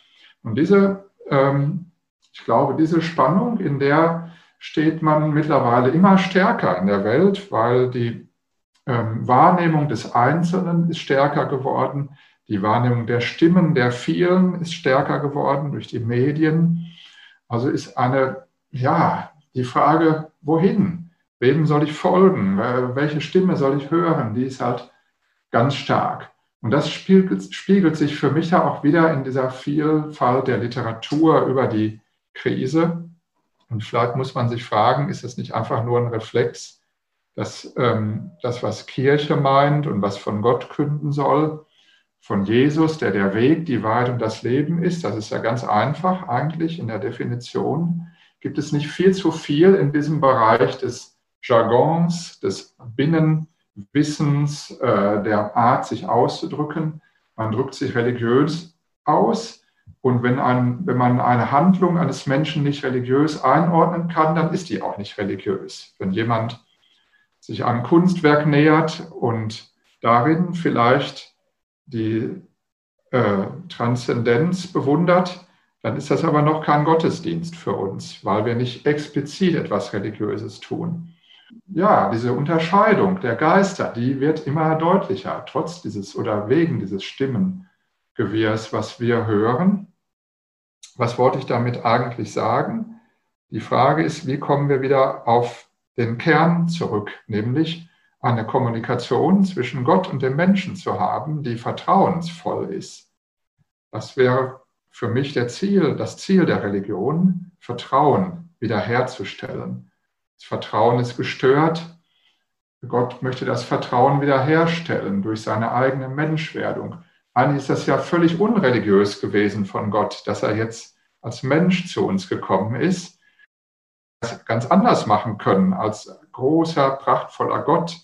Und diese, ähm, ich glaube, diese Spannung, in der steht man mittlerweile immer stärker in der Welt, weil die ähm, Wahrnehmung des Einzelnen ist stärker geworden, die Wahrnehmung der Stimmen der vielen ist stärker geworden durch die Medien. Also ist eine ja, die Frage, wohin? Wem soll ich folgen? Welche Stimme soll ich hören? Die ist halt ganz stark. Und das spiegelt, spiegelt sich für mich ja auch wieder in dieser Vielfalt der Literatur über die Krise. Und vielleicht muss man sich fragen, ist das nicht einfach nur ein Reflex, dass ähm, das, was Kirche meint und was von Gott künden soll, von Jesus, der der Weg, die Wahrheit und das Leben ist, das ist ja ganz einfach eigentlich in der Definition gibt es nicht viel zu viel in diesem Bereich des Jargons, des Binnenwissens, äh, der Art, sich auszudrücken. Man drückt sich religiös aus. Und wenn, ein, wenn man eine Handlung eines Menschen nicht religiös einordnen kann, dann ist die auch nicht religiös. Wenn jemand sich einem Kunstwerk nähert und darin vielleicht die äh, Transzendenz bewundert, dann ist das aber noch kein Gottesdienst für uns, weil wir nicht explizit etwas Religiöses tun. ja, diese Unterscheidung der Geister, die wird immer deutlicher, trotz dieses oder wegen dieses Stimmengewirrs, was wir hören. Was wollte ich damit eigentlich sagen? Die Frage ist, wie kommen wir wieder auf den Kern zurück, nämlich eine Kommunikation zwischen Gott und dem Menschen zu haben, die vertrauensvoll ist. Das wäre für mich der Ziel, das Ziel der Religion, Vertrauen wiederherzustellen. Das Vertrauen ist gestört. Gott möchte das Vertrauen wiederherstellen durch seine eigene Menschwerdung. Eigentlich ist das ja völlig unreligiös gewesen von Gott, dass er jetzt als Mensch zu uns gekommen ist. Das ganz anders machen können als großer, prachtvoller Gott,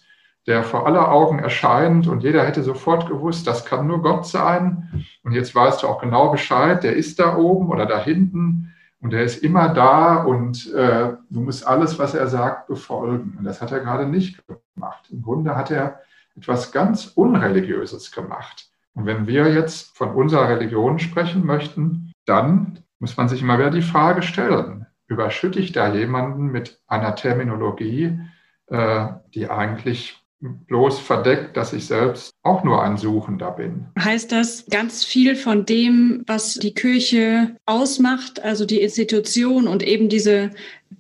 der vor aller Augen erscheint und jeder hätte sofort gewusst, das kann nur Gott sein. Und jetzt weißt du auch genau Bescheid, der ist da oben oder da hinten und er ist immer da und äh, du musst alles, was er sagt, befolgen. Und das hat er gerade nicht gemacht. Im Grunde hat er etwas ganz Unreligiöses gemacht. Und wenn wir jetzt von unserer Religion sprechen möchten, dann muss man sich immer wieder die Frage stellen, überschütte ich da jemanden mit einer Terminologie, äh, die eigentlich bloß verdeckt, dass ich selbst auch nur ein Suchender bin. Heißt das ganz viel von dem, was die Kirche ausmacht, also die Institution und eben diese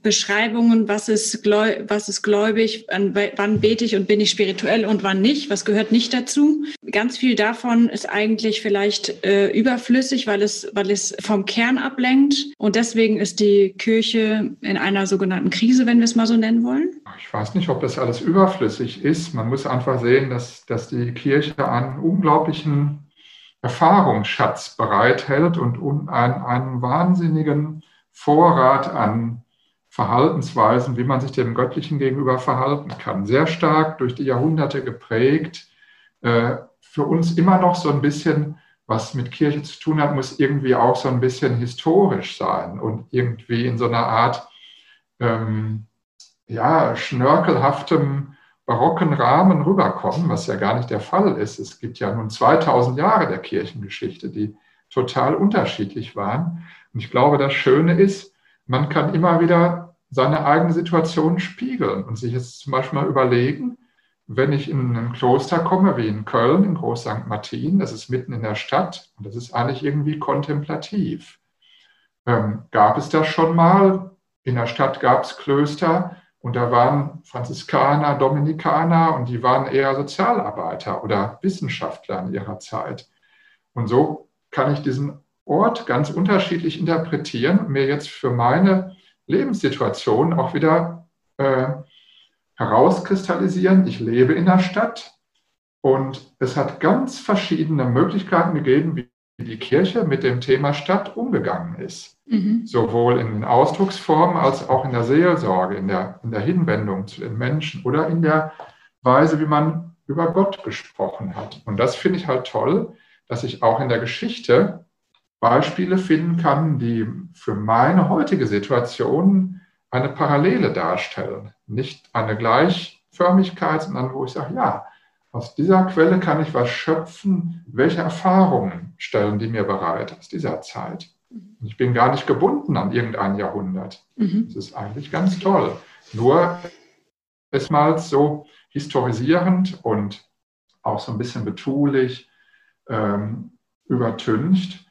Beschreibungen, was ist, was ist gläubig, wann bete ich und bin ich spirituell und wann nicht, was gehört nicht dazu. Ganz viel davon ist eigentlich vielleicht äh, überflüssig, weil es, weil es vom Kern ablenkt. Und deswegen ist die Kirche in einer sogenannten Krise, wenn wir es mal so nennen wollen. Ich weiß nicht, ob das alles überflüssig ist. Man muss einfach sehen, dass, dass die Kirche einen unglaublichen Erfahrungsschatz bereithält und einen, einen wahnsinnigen Vorrat an Verhaltensweisen, wie man sich dem Göttlichen gegenüber verhalten kann. Sehr stark durch die Jahrhunderte geprägt. Äh, für uns immer noch so ein bisschen, was mit Kirche zu tun hat, muss irgendwie auch so ein bisschen historisch sein und irgendwie in so einer Art ähm, ja, schnörkelhaftem barocken Rahmen rüberkommen, was ja gar nicht der Fall ist. Es gibt ja nun 2000 Jahre der Kirchengeschichte, die total unterschiedlich waren. Und ich glaube, das Schöne ist, man kann immer wieder seine eigene Situation spiegeln und sich jetzt zum Beispiel mal überlegen, wenn ich in ein Kloster komme, wie in Köln, in Groß St. Martin, das ist mitten in der Stadt und das ist eigentlich irgendwie kontemplativ. Ähm, gab es das schon mal? In der Stadt gab es Klöster und da waren Franziskaner, Dominikaner und die waren eher Sozialarbeiter oder Wissenschaftler in ihrer Zeit. Und so kann ich diesen Ort ganz unterschiedlich interpretieren und mir jetzt für meine Lebenssituation auch wieder äh, herauskristallisieren. Ich lebe in der Stadt und es hat ganz verschiedene Möglichkeiten gegeben, wie die Kirche mit dem Thema Stadt umgegangen ist. Mhm. Sowohl in den Ausdrucksformen als auch in der Seelsorge, in der, in der Hinwendung zu den Menschen oder in der Weise, wie man über Gott gesprochen hat. Und das finde ich halt toll, dass ich auch in der Geschichte Beispiele finden kann, die für meine heutige Situation eine Parallele darstellen. Nicht eine Gleichförmigkeit, sondern wo ich sage, ja, aus dieser Quelle kann ich was schöpfen. Welche Erfahrungen stellen die mir bereit aus dieser Zeit? Ich bin gar nicht gebunden an irgendein Jahrhundert. Mhm. Das ist eigentlich ganz toll. Nur erstmals so historisierend und auch so ein bisschen betulich, ähm, übertüncht.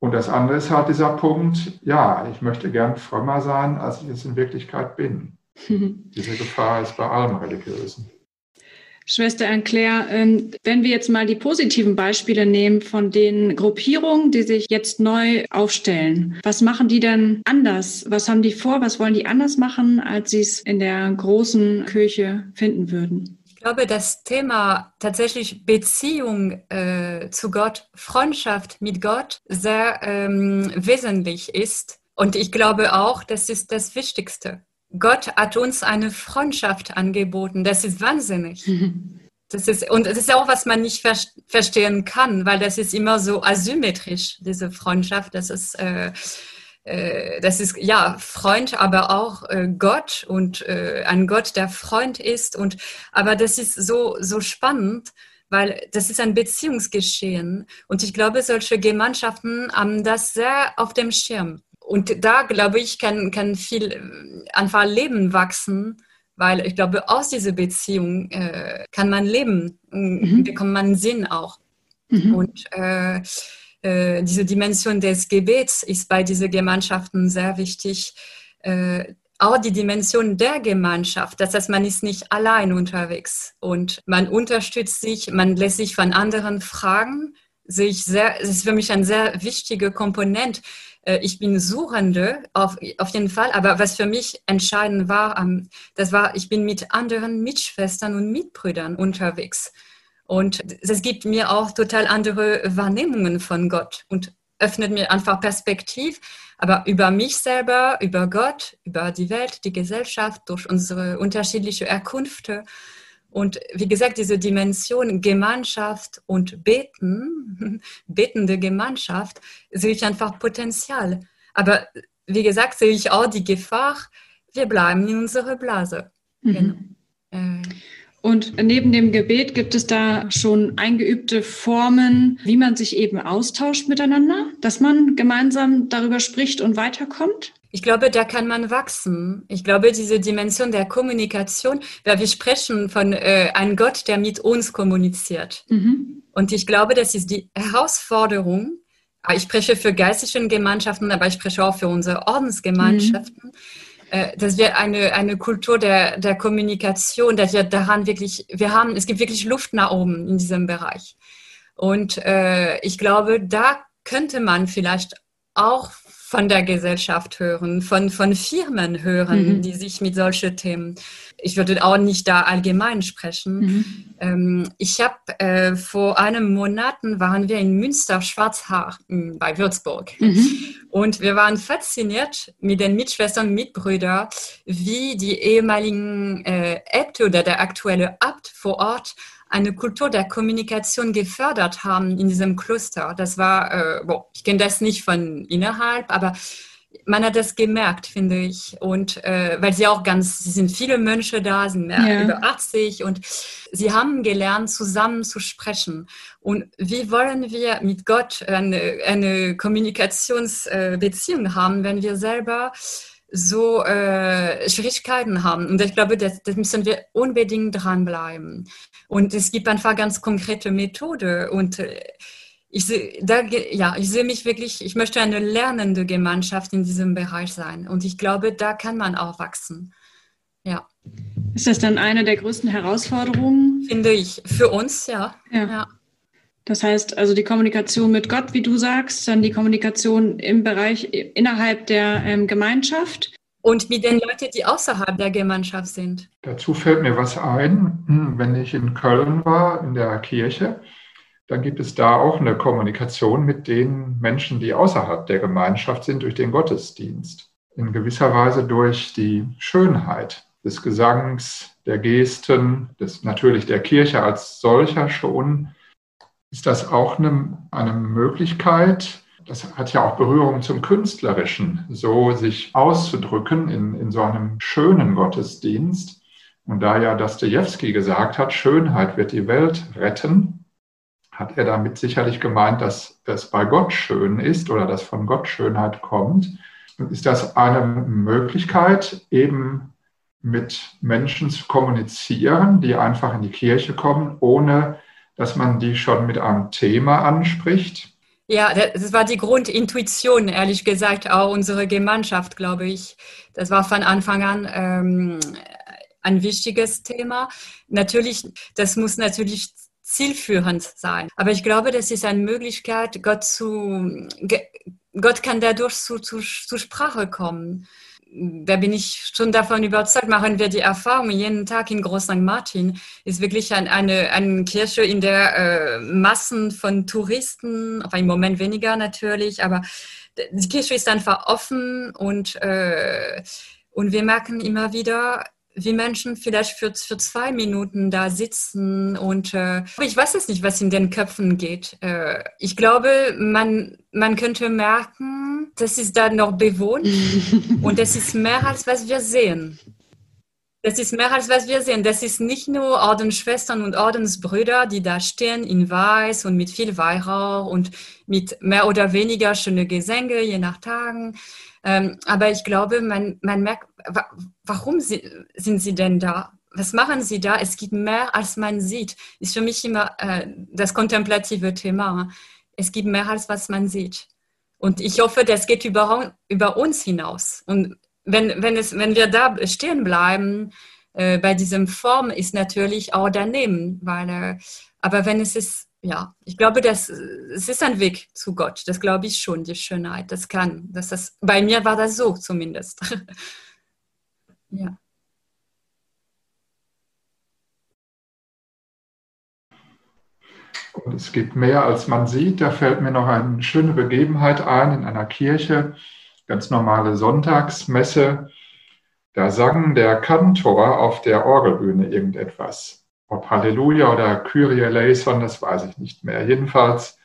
Und das andere ist halt dieser Punkt, ja, ich möchte gern frömmer sein, als ich es in Wirklichkeit bin. Diese Gefahr ist bei allem Religiösen. Schwester Claire, ähm, wenn wir jetzt mal die positiven Beispiele nehmen von den Gruppierungen, die sich jetzt neu aufstellen, was machen die denn anders? Was haben die vor? Was wollen die anders machen, als sie es in der großen Kirche finden würden? Ich glaube, das Thema tatsächlich Beziehung äh, zu Gott, Freundschaft mit Gott sehr ähm, wesentlich ist. Und ich glaube auch, das ist das Wichtigste. Gott hat uns eine Freundschaft angeboten. Das ist wahnsinnig. Das ist, und das ist auch, was man nicht ver verstehen kann, weil das ist immer so asymmetrisch, diese Freundschaft. Das ist, äh, äh, das ist ja Freund, aber auch äh, Gott und äh, ein Gott, der Freund ist. Und aber das ist so so spannend, weil das ist ein Beziehungsgeschehen. Und ich glaube, solche Gemeinschaften haben das sehr auf dem Schirm. Und da glaube ich, kann kann viel einfach Leben wachsen weil ich glaube, aus dieser Beziehung äh, kann man leben, mhm. bekommt man Sinn auch. Mhm. Und äh, äh, diese Dimension des Gebets ist bei diesen Gemeinschaften sehr wichtig. Äh, auch die Dimension der Gemeinschaft, das heißt, man ist nicht allein unterwegs und man unterstützt sich, man lässt sich von anderen fragen, sehe ich sehr, es ist für mich ein sehr wichtiger Komponent. Äh, ich bin Suchende auf, auf jeden Fall, aber was für mich entscheidend war, das war, ich bin mit anderen Mitschwestern und Mitbrüdern unterwegs. Und das gibt mir auch total andere Wahrnehmungen von Gott und öffnet mir einfach Perspektiv, aber über mich selber, über Gott, über die Welt, die Gesellschaft, durch unsere unterschiedlichen Erkünfte. Und wie gesagt, diese Dimension Gemeinschaft und Beten, betende Gemeinschaft, sehe ich einfach Potenzial. Aber wie gesagt, sehe ich auch die Gefahr, wir bleiben in unserer Blase. Mhm. Genau. Äh, und neben dem Gebet gibt es da schon eingeübte Formen, wie man sich eben austauscht miteinander, dass man gemeinsam darüber spricht und weiterkommt? Ich glaube, da kann man wachsen. Ich glaube, diese Dimension der Kommunikation, weil wir sprechen von äh, einem Gott, der mit uns kommuniziert. Mhm. Und ich glaube, das ist die Herausforderung. Ich spreche für geistliche Gemeinschaften, aber ich spreche auch für unsere Ordensgemeinschaften. Mhm dass wir eine, eine Kultur der, der Kommunikation, dass wir daran wirklich, wir haben, es gibt wirklich Luft nach oben in diesem Bereich. Und äh, ich glaube, da könnte man vielleicht auch von der Gesellschaft hören, von, von Firmen hören, mhm. die sich mit solchen Themen. Ich würde auch nicht da allgemein sprechen. Mhm. Ähm, ich habe äh, vor einem Monaten waren wir in Münster Schwarzhaar bei Würzburg mhm. Und wir waren fasziniert mit den Mitschwestern Mitbrüdern, wie die ehemaligen äh, Äbte oder der aktuelle Abt vor Ort eine Kultur der Kommunikation gefördert haben in diesem Kloster. Das war, äh, boah, ich kenne das nicht von innerhalb, aber man hat das gemerkt, finde ich. Und äh, weil sie auch ganz, sie sind viele Mönche da, sind mehr ja. über 80 und sie haben gelernt, zusammen zu sprechen. Und wie wollen wir mit Gott eine, eine Kommunikationsbeziehung haben, wenn wir selber so äh, Schwierigkeiten haben. Und ich glaube, das, das müssen wir unbedingt dranbleiben. Und es gibt einfach ganz konkrete Methode. Und äh, ich sehe, da, ja, ich sehe mich wirklich, ich möchte eine lernende Gemeinschaft in diesem Bereich sein. Und ich glaube, da kann man auch wachsen. Ja. Ist das dann eine der größten Herausforderungen? Finde ich. Für uns, ja. ja. ja. Das heißt, also die Kommunikation mit Gott, wie du sagst, dann die Kommunikation im Bereich innerhalb der ähm, Gemeinschaft. Und mit den Leuten, die außerhalb der Gemeinschaft sind. Dazu fällt mir was ein, hm, wenn ich in Köln war, in der Kirche, dann gibt es da auch eine Kommunikation mit den Menschen, die außerhalb der Gemeinschaft sind, durch den Gottesdienst. In gewisser Weise durch die Schönheit des Gesangs, der Gesten, des, natürlich der Kirche als solcher schon, ist das auch eine, eine Möglichkeit, das hat ja auch Berührung zum Künstlerischen, so sich auszudrücken in, in so einem schönen Gottesdienst. Und da ja Dostoevsky gesagt hat, Schönheit wird die Welt retten, hat er damit sicherlich gemeint, dass es bei Gott schön ist oder dass von Gott Schönheit kommt. Und ist das eine Möglichkeit, eben mit Menschen zu kommunizieren, die einfach in die Kirche kommen, ohne dass man die schon mit einem Thema anspricht. Ja, das war die Grundintuition, ehrlich gesagt, auch unsere Gemeinschaft, glaube ich. Das war von Anfang an ähm, ein wichtiges Thema. Natürlich, das muss natürlich zielführend sein. Aber ich glaube, das ist eine Möglichkeit, Gott zu, Gott kann dadurch zu, zu, zur Sprache kommen da bin ich schon davon überzeugt, machen wir die Erfahrung jeden Tag in Groß St. Martin. Ist wirklich ein, eine, eine Kirche, in der äh, Massen von Touristen, im Moment weniger natürlich, aber die Kirche ist einfach offen und, äh, und wir merken immer wieder, wie Menschen vielleicht für, für zwei Minuten da sitzen und äh, ich weiß es nicht, was in den Köpfen geht. Äh, ich glaube, man, man könnte merken, das ist da noch bewohnt und das ist mehr als was wir sehen. Das ist mehr als was wir sehen. Das ist nicht nur Ordensschwestern und Ordensbrüder, die da stehen in Weiß und mit viel Weihrauch und mit mehr oder weniger schöne Gesänge, je nach Tagen. Ähm, aber ich glaube, man, man merkt, warum sind sie denn da? Was machen sie da? Es gibt mehr, als man sieht. Ist für mich immer äh, das kontemplative Thema. Es gibt mehr, als was man sieht. Und ich hoffe, das geht über, über uns hinaus. Und wenn, wenn, es, wenn wir da stehen bleiben, äh, bei diesem Form ist natürlich auch daneben, weil, äh, aber wenn es ist, ja, ich glaube, dass es ist ein Weg zu Gott. Das glaube ich schon, die Schönheit. Das kann, dass das, bei mir war das so zumindest. ja. Und es gibt mehr, als man sieht. Da fällt mir noch eine schöne Begebenheit ein in einer Kirche ganz normale Sonntagsmesse. Da sang der Kantor auf der Orgelbühne irgendetwas. Ob Halleluja oder Kyrie eleison, das weiß ich nicht mehr. Jedenfalls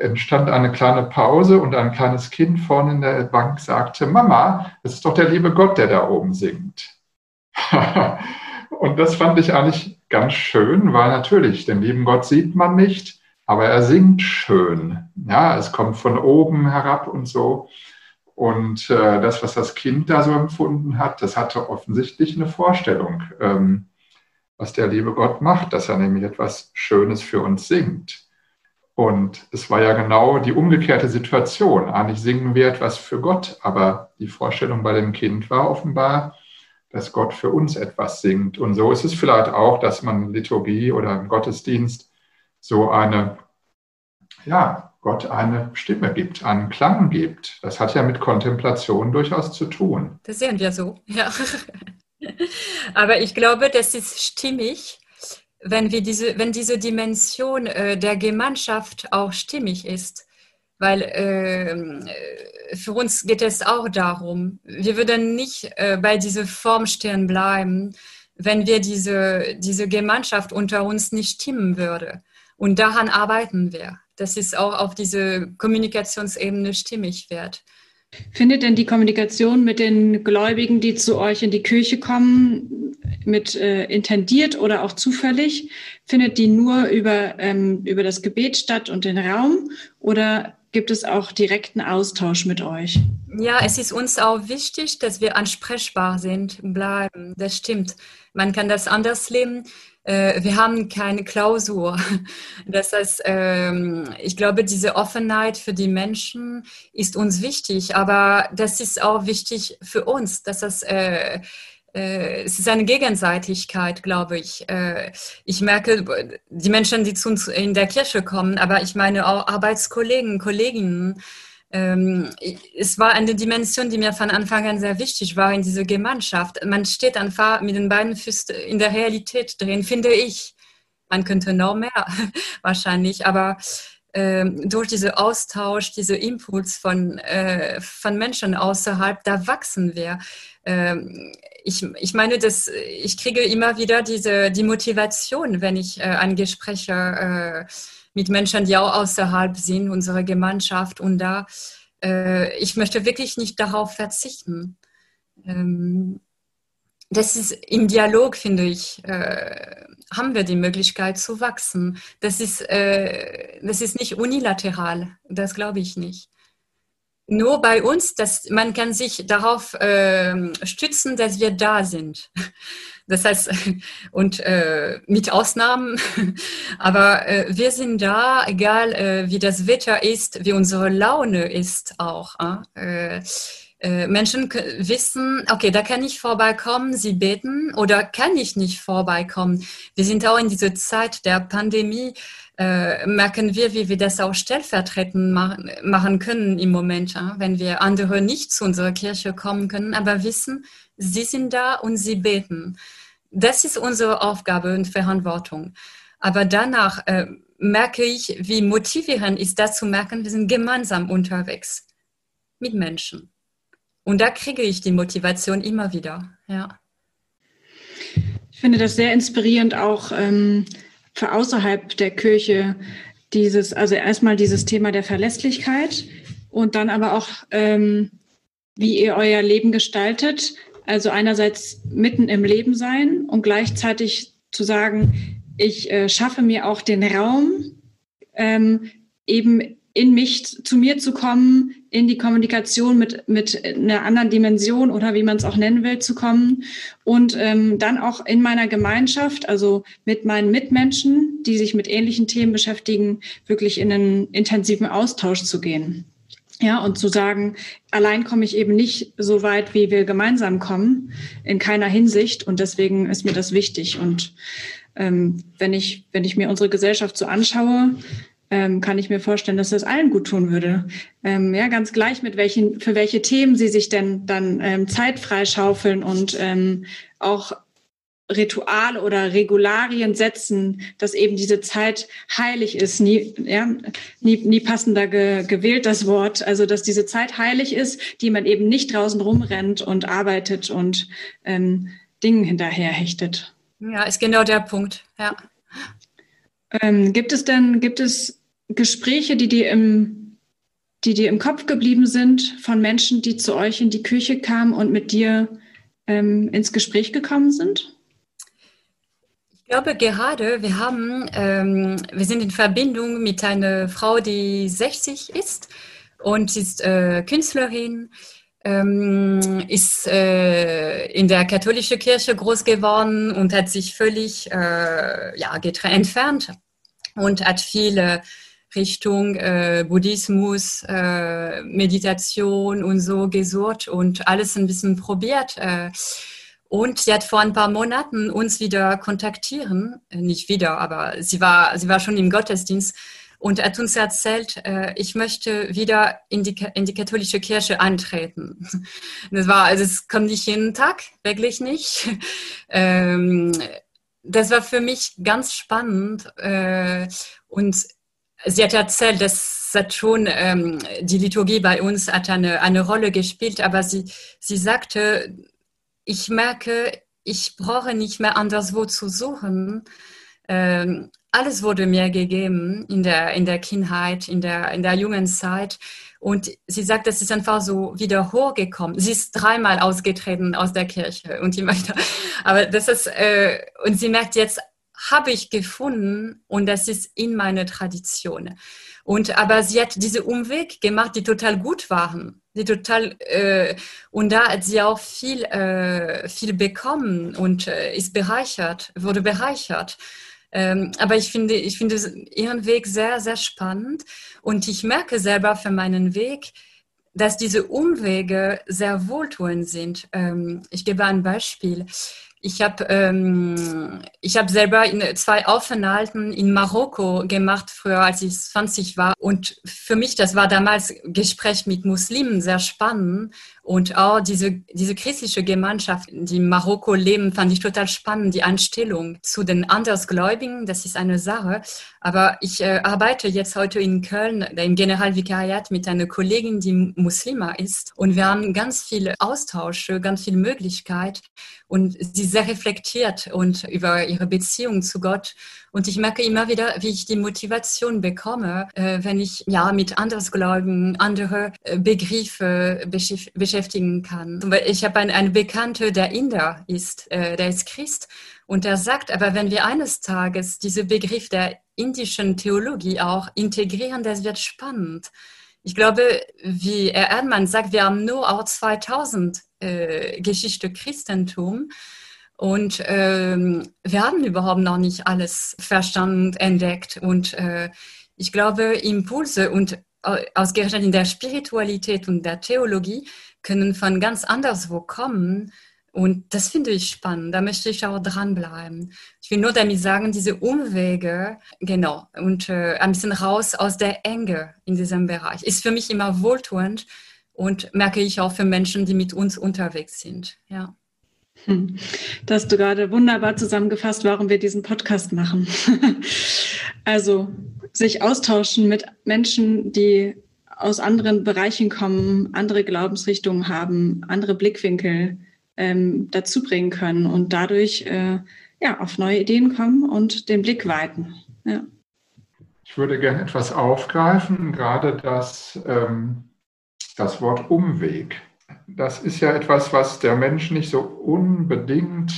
entstand eine kleine Pause und ein kleines Kind vorne in der Bank sagte, Mama, es ist doch der liebe Gott, der da oben singt. und das fand ich eigentlich ganz schön, weil natürlich, den lieben Gott sieht man nicht, aber er singt schön. Ja, es kommt von oben herab und so. Und äh, das, was das Kind da so empfunden hat, das hatte offensichtlich eine Vorstellung, ähm, was der liebe Gott macht, dass er nämlich etwas Schönes für uns singt. Und es war ja genau die umgekehrte Situation. Eigentlich singen wir etwas für Gott, aber die Vorstellung bei dem Kind war offenbar, dass Gott für uns etwas singt. Und so ist es vielleicht auch, dass man Liturgie oder im Gottesdienst so eine, ja, Gott eine Stimme gibt, einen Klang gibt. Das hat ja mit Kontemplation durchaus zu tun. Das sehen wir so, ja. Aber ich glaube, das ist stimmig, wenn, wir diese, wenn diese Dimension äh, der Gemeinschaft auch stimmig ist. Weil äh, für uns geht es auch darum, wir würden nicht äh, bei dieser Form stehen bleiben, wenn wir diese, diese Gemeinschaft unter uns nicht stimmen würde. Und daran arbeiten wir dass es auch auf diese Kommunikationsebene stimmig wird. Findet denn die Kommunikation mit den Gläubigen, die zu euch in die Kirche kommen, mit äh, intendiert oder auch zufällig, findet die nur über, ähm, über das Gebet statt und den Raum oder gibt es auch direkten Austausch mit euch? Ja, es ist uns auch wichtig, dass wir ansprechbar sind, bleiben. Das stimmt. Man kann das anders leben äh, wir haben keine Klausur. Das heißt, ähm, ich glaube, diese Offenheit für die Menschen ist uns wichtig, aber das ist auch wichtig für uns, dass das äh, äh, es ist eine Gegenseitigkeit, glaube ich. Äh, ich merke, die Menschen, die zu uns in der Kirche kommen, aber ich meine auch Arbeitskollegen, Kolleginnen, es war eine Dimension, die mir von Anfang an sehr wichtig war in dieser Gemeinschaft. Man steht einfach mit den beiden Füßen in der Realität drin, finde ich. Man könnte noch mehr wahrscheinlich, aber ähm, durch diesen Austausch, diesen Impuls von, äh, von Menschen außerhalb, da wachsen wir. Ähm, ich, ich meine, dass ich kriege immer wieder diese, die Motivation, wenn ich äh, an Gespräche äh, mit Menschen, die auch außerhalb sind, unserer Gemeinschaft. Und da, äh, ich möchte wirklich nicht darauf verzichten. Ähm, das ist im Dialog, finde ich, äh, haben wir die Möglichkeit zu wachsen. Das ist, äh, das ist nicht unilateral, das glaube ich nicht. Nur bei uns, dass man kann sich darauf äh, stützen, dass wir da sind. Das heißt, und äh, mit Ausnahmen, aber äh, wir sind da, egal äh, wie das Wetter ist, wie unsere Laune ist auch. Äh, äh, Menschen wissen, okay, da kann ich vorbeikommen, sie beten oder kann ich nicht vorbeikommen. Wir sind auch in dieser Zeit der Pandemie, äh, merken wir, wie wir das auch stellvertretend machen, können im Moment, ja? wenn wir andere nicht zu unserer Kirche kommen können, aber wissen, sie sind da und sie beten. Das ist unsere Aufgabe und Verantwortung. Aber danach äh, merke ich, wie motivierend ist das zu merken, wir sind gemeinsam unterwegs mit Menschen. Und da kriege ich die Motivation immer wieder. Ja. Ich finde das sehr inspirierend, auch ähm, für außerhalb der Kirche dieses, also erstmal dieses Thema der Verlässlichkeit und dann aber auch, ähm, wie ihr euer Leben gestaltet, Also einerseits mitten im Leben sein und gleichzeitig zu sagen, ich äh, schaffe mir auch den Raum, ähm, eben in mich, zu mir zu kommen, in die Kommunikation mit, mit einer anderen Dimension oder wie man es auch nennen will, zu kommen. Und ähm, dann auch in meiner Gemeinschaft, also mit meinen Mitmenschen, die sich mit ähnlichen Themen beschäftigen, wirklich in einen intensiven Austausch zu gehen. Ja, und zu sagen, allein komme ich eben nicht so weit, wie wir gemeinsam kommen, in keiner Hinsicht. Und deswegen ist mir das wichtig. Und ähm, wenn ich, wenn ich mir unsere Gesellschaft so anschaue, ähm, kann ich mir vorstellen, dass das allen gut tun würde. Ähm, ja, ganz gleich mit welchen, für welche Themen sie sich denn dann ähm, Zeit freischaufeln und ähm, auch Rituale oder Regularien setzen, dass eben diese Zeit heilig ist. Nie, ja, nie, nie passender ge, gewählt das Wort. Also, dass diese Zeit heilig ist, die man eben nicht draußen rumrennt und arbeitet und ähm, Dingen hinterherhechtet. Ja, ist genau der Punkt. Ja. Ähm, gibt es denn, gibt es Gespräche, die dir im, die dir im Kopf geblieben sind von Menschen, die zu euch in die Küche kamen und mit dir ähm, ins Gespräch gekommen sind? Ich glaube gerade, wir haben, ähm, wir sind in Verbindung mit einer Frau, die 60 ist und ist äh, Künstlerin, ähm, ist äh, in der katholischen Kirche groß geworden und hat sich völlig äh, ja, entfernt und hat viele Richtung äh, Buddhismus, äh, Meditation und so gesucht und alles ein bisschen probiert. Äh, und sie hat vor ein paar Monaten uns wieder kontaktieren, äh, nicht wieder, aber sie war, sie war schon im Gottesdienst und hat uns erzählt, äh, ich möchte wieder in die, in die katholische Kirche eintreten. Das war, also es kommt nicht jeden Tag, wirklich nicht. Ähm, das war für mich ganz spannend äh, und sie hat erzählt, dass hat schon ähm, die Liturgie bei uns hat eine, eine Rolle gespielt, aber sie, sie sagte, ich merke, ich brauche nicht mehr anderswo zu suchen. Ähm, alles wurde mir gegeben in der, in der Kindheit, in der, in der jungen Zeit. Und sie sagt, das ist einfach so wieder hochgekommen. Sie ist dreimal ausgetreten aus der Kirche und immer wieder. Aber das ist, äh, und sie merkt jetzt, habe ich gefunden und das ist in meiner Tradition. Und aber sie hat diese Umweg gemacht, die total gut waren die total äh, und da hat sie auch viel äh, viel bekommen und äh, ist bereichert wurde bereichert. Ähm, aber ich finde ich finde ihren Weg sehr sehr spannend. Und ich merke selber für meinen Weg dass diese Umwege sehr wohltuend sind. Ähm, ich gebe ein Beispiel ich habe ähm, habe selber in zwei Aufenthalten in Marokko gemacht, früher als ich 20 war. Und für mich, das war damals Gespräch mit Muslimen sehr spannend. Und auch diese, diese christliche Gemeinschaft, die in Marokko leben, fand ich total spannend. Die Einstellung zu den Andersgläubigen, das ist eine Sache. Aber ich äh, arbeite jetzt heute in Köln im Generalvikariat mit einer Kollegin, die Muslima ist. Und wir haben ganz viele Austausche, ganz viele Möglichkeiten. Und sie sehr reflektiert und über ihre Beziehung zu Gott. Und ich merke immer wieder, wie ich die Motivation bekomme, äh, wenn ich ja mit Andersglauben, andere äh, Begriffe beschäftigen kann. Ich habe einen, einen Bekannte, der Inder ist, äh, der ist Christ. Und er sagt, aber wenn wir eines Tages diese Begriff der indischen Theologie auch integrieren, das wird spannend. Ich glaube, wie Herr Erdmann sagt, wir haben nur auch 2000 äh, Geschichte Christentum. Und ähm, wir haben überhaupt noch nicht alles verstanden, entdeckt. Und äh, ich glaube, Impulse und äh, ausgerechnet in der Spiritualität und der Theologie können von ganz anderswo kommen. Und das finde ich spannend. Da möchte ich auch dranbleiben. Ich will nur damit sagen, diese Umwege, genau, und äh, ein bisschen raus aus der Enge in diesem Bereich, ist für mich immer wohltuend und merke ich auch für Menschen, die mit uns unterwegs sind. Ja. Hm. Das hast du gerade wunderbar zusammengefasst, warum wir diesen Podcast machen. also sich austauschen mit Menschen, die aus anderen Bereichen kommen, andere Glaubensrichtungen haben, andere Blickwinkel ähm, dazu bringen können und dadurch äh, ja, auf neue Ideen kommen und den Blick weiten. Ja. Ich würde gerne etwas aufgreifen, gerade das, ähm, das Wort Umweg. Das ist ja etwas, was der Mensch nicht so unbedingt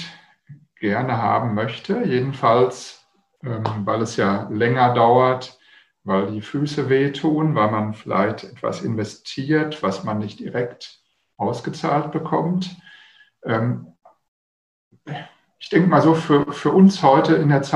gerne haben möchte. Jedenfalls, ähm, weil es ja länger dauert, weil die Füße wehtun, weil man vielleicht etwas investiert, was man nicht direkt ausgezahlt bekommt. Ähm, ich denke mal so, für, für uns heute in der Zeit,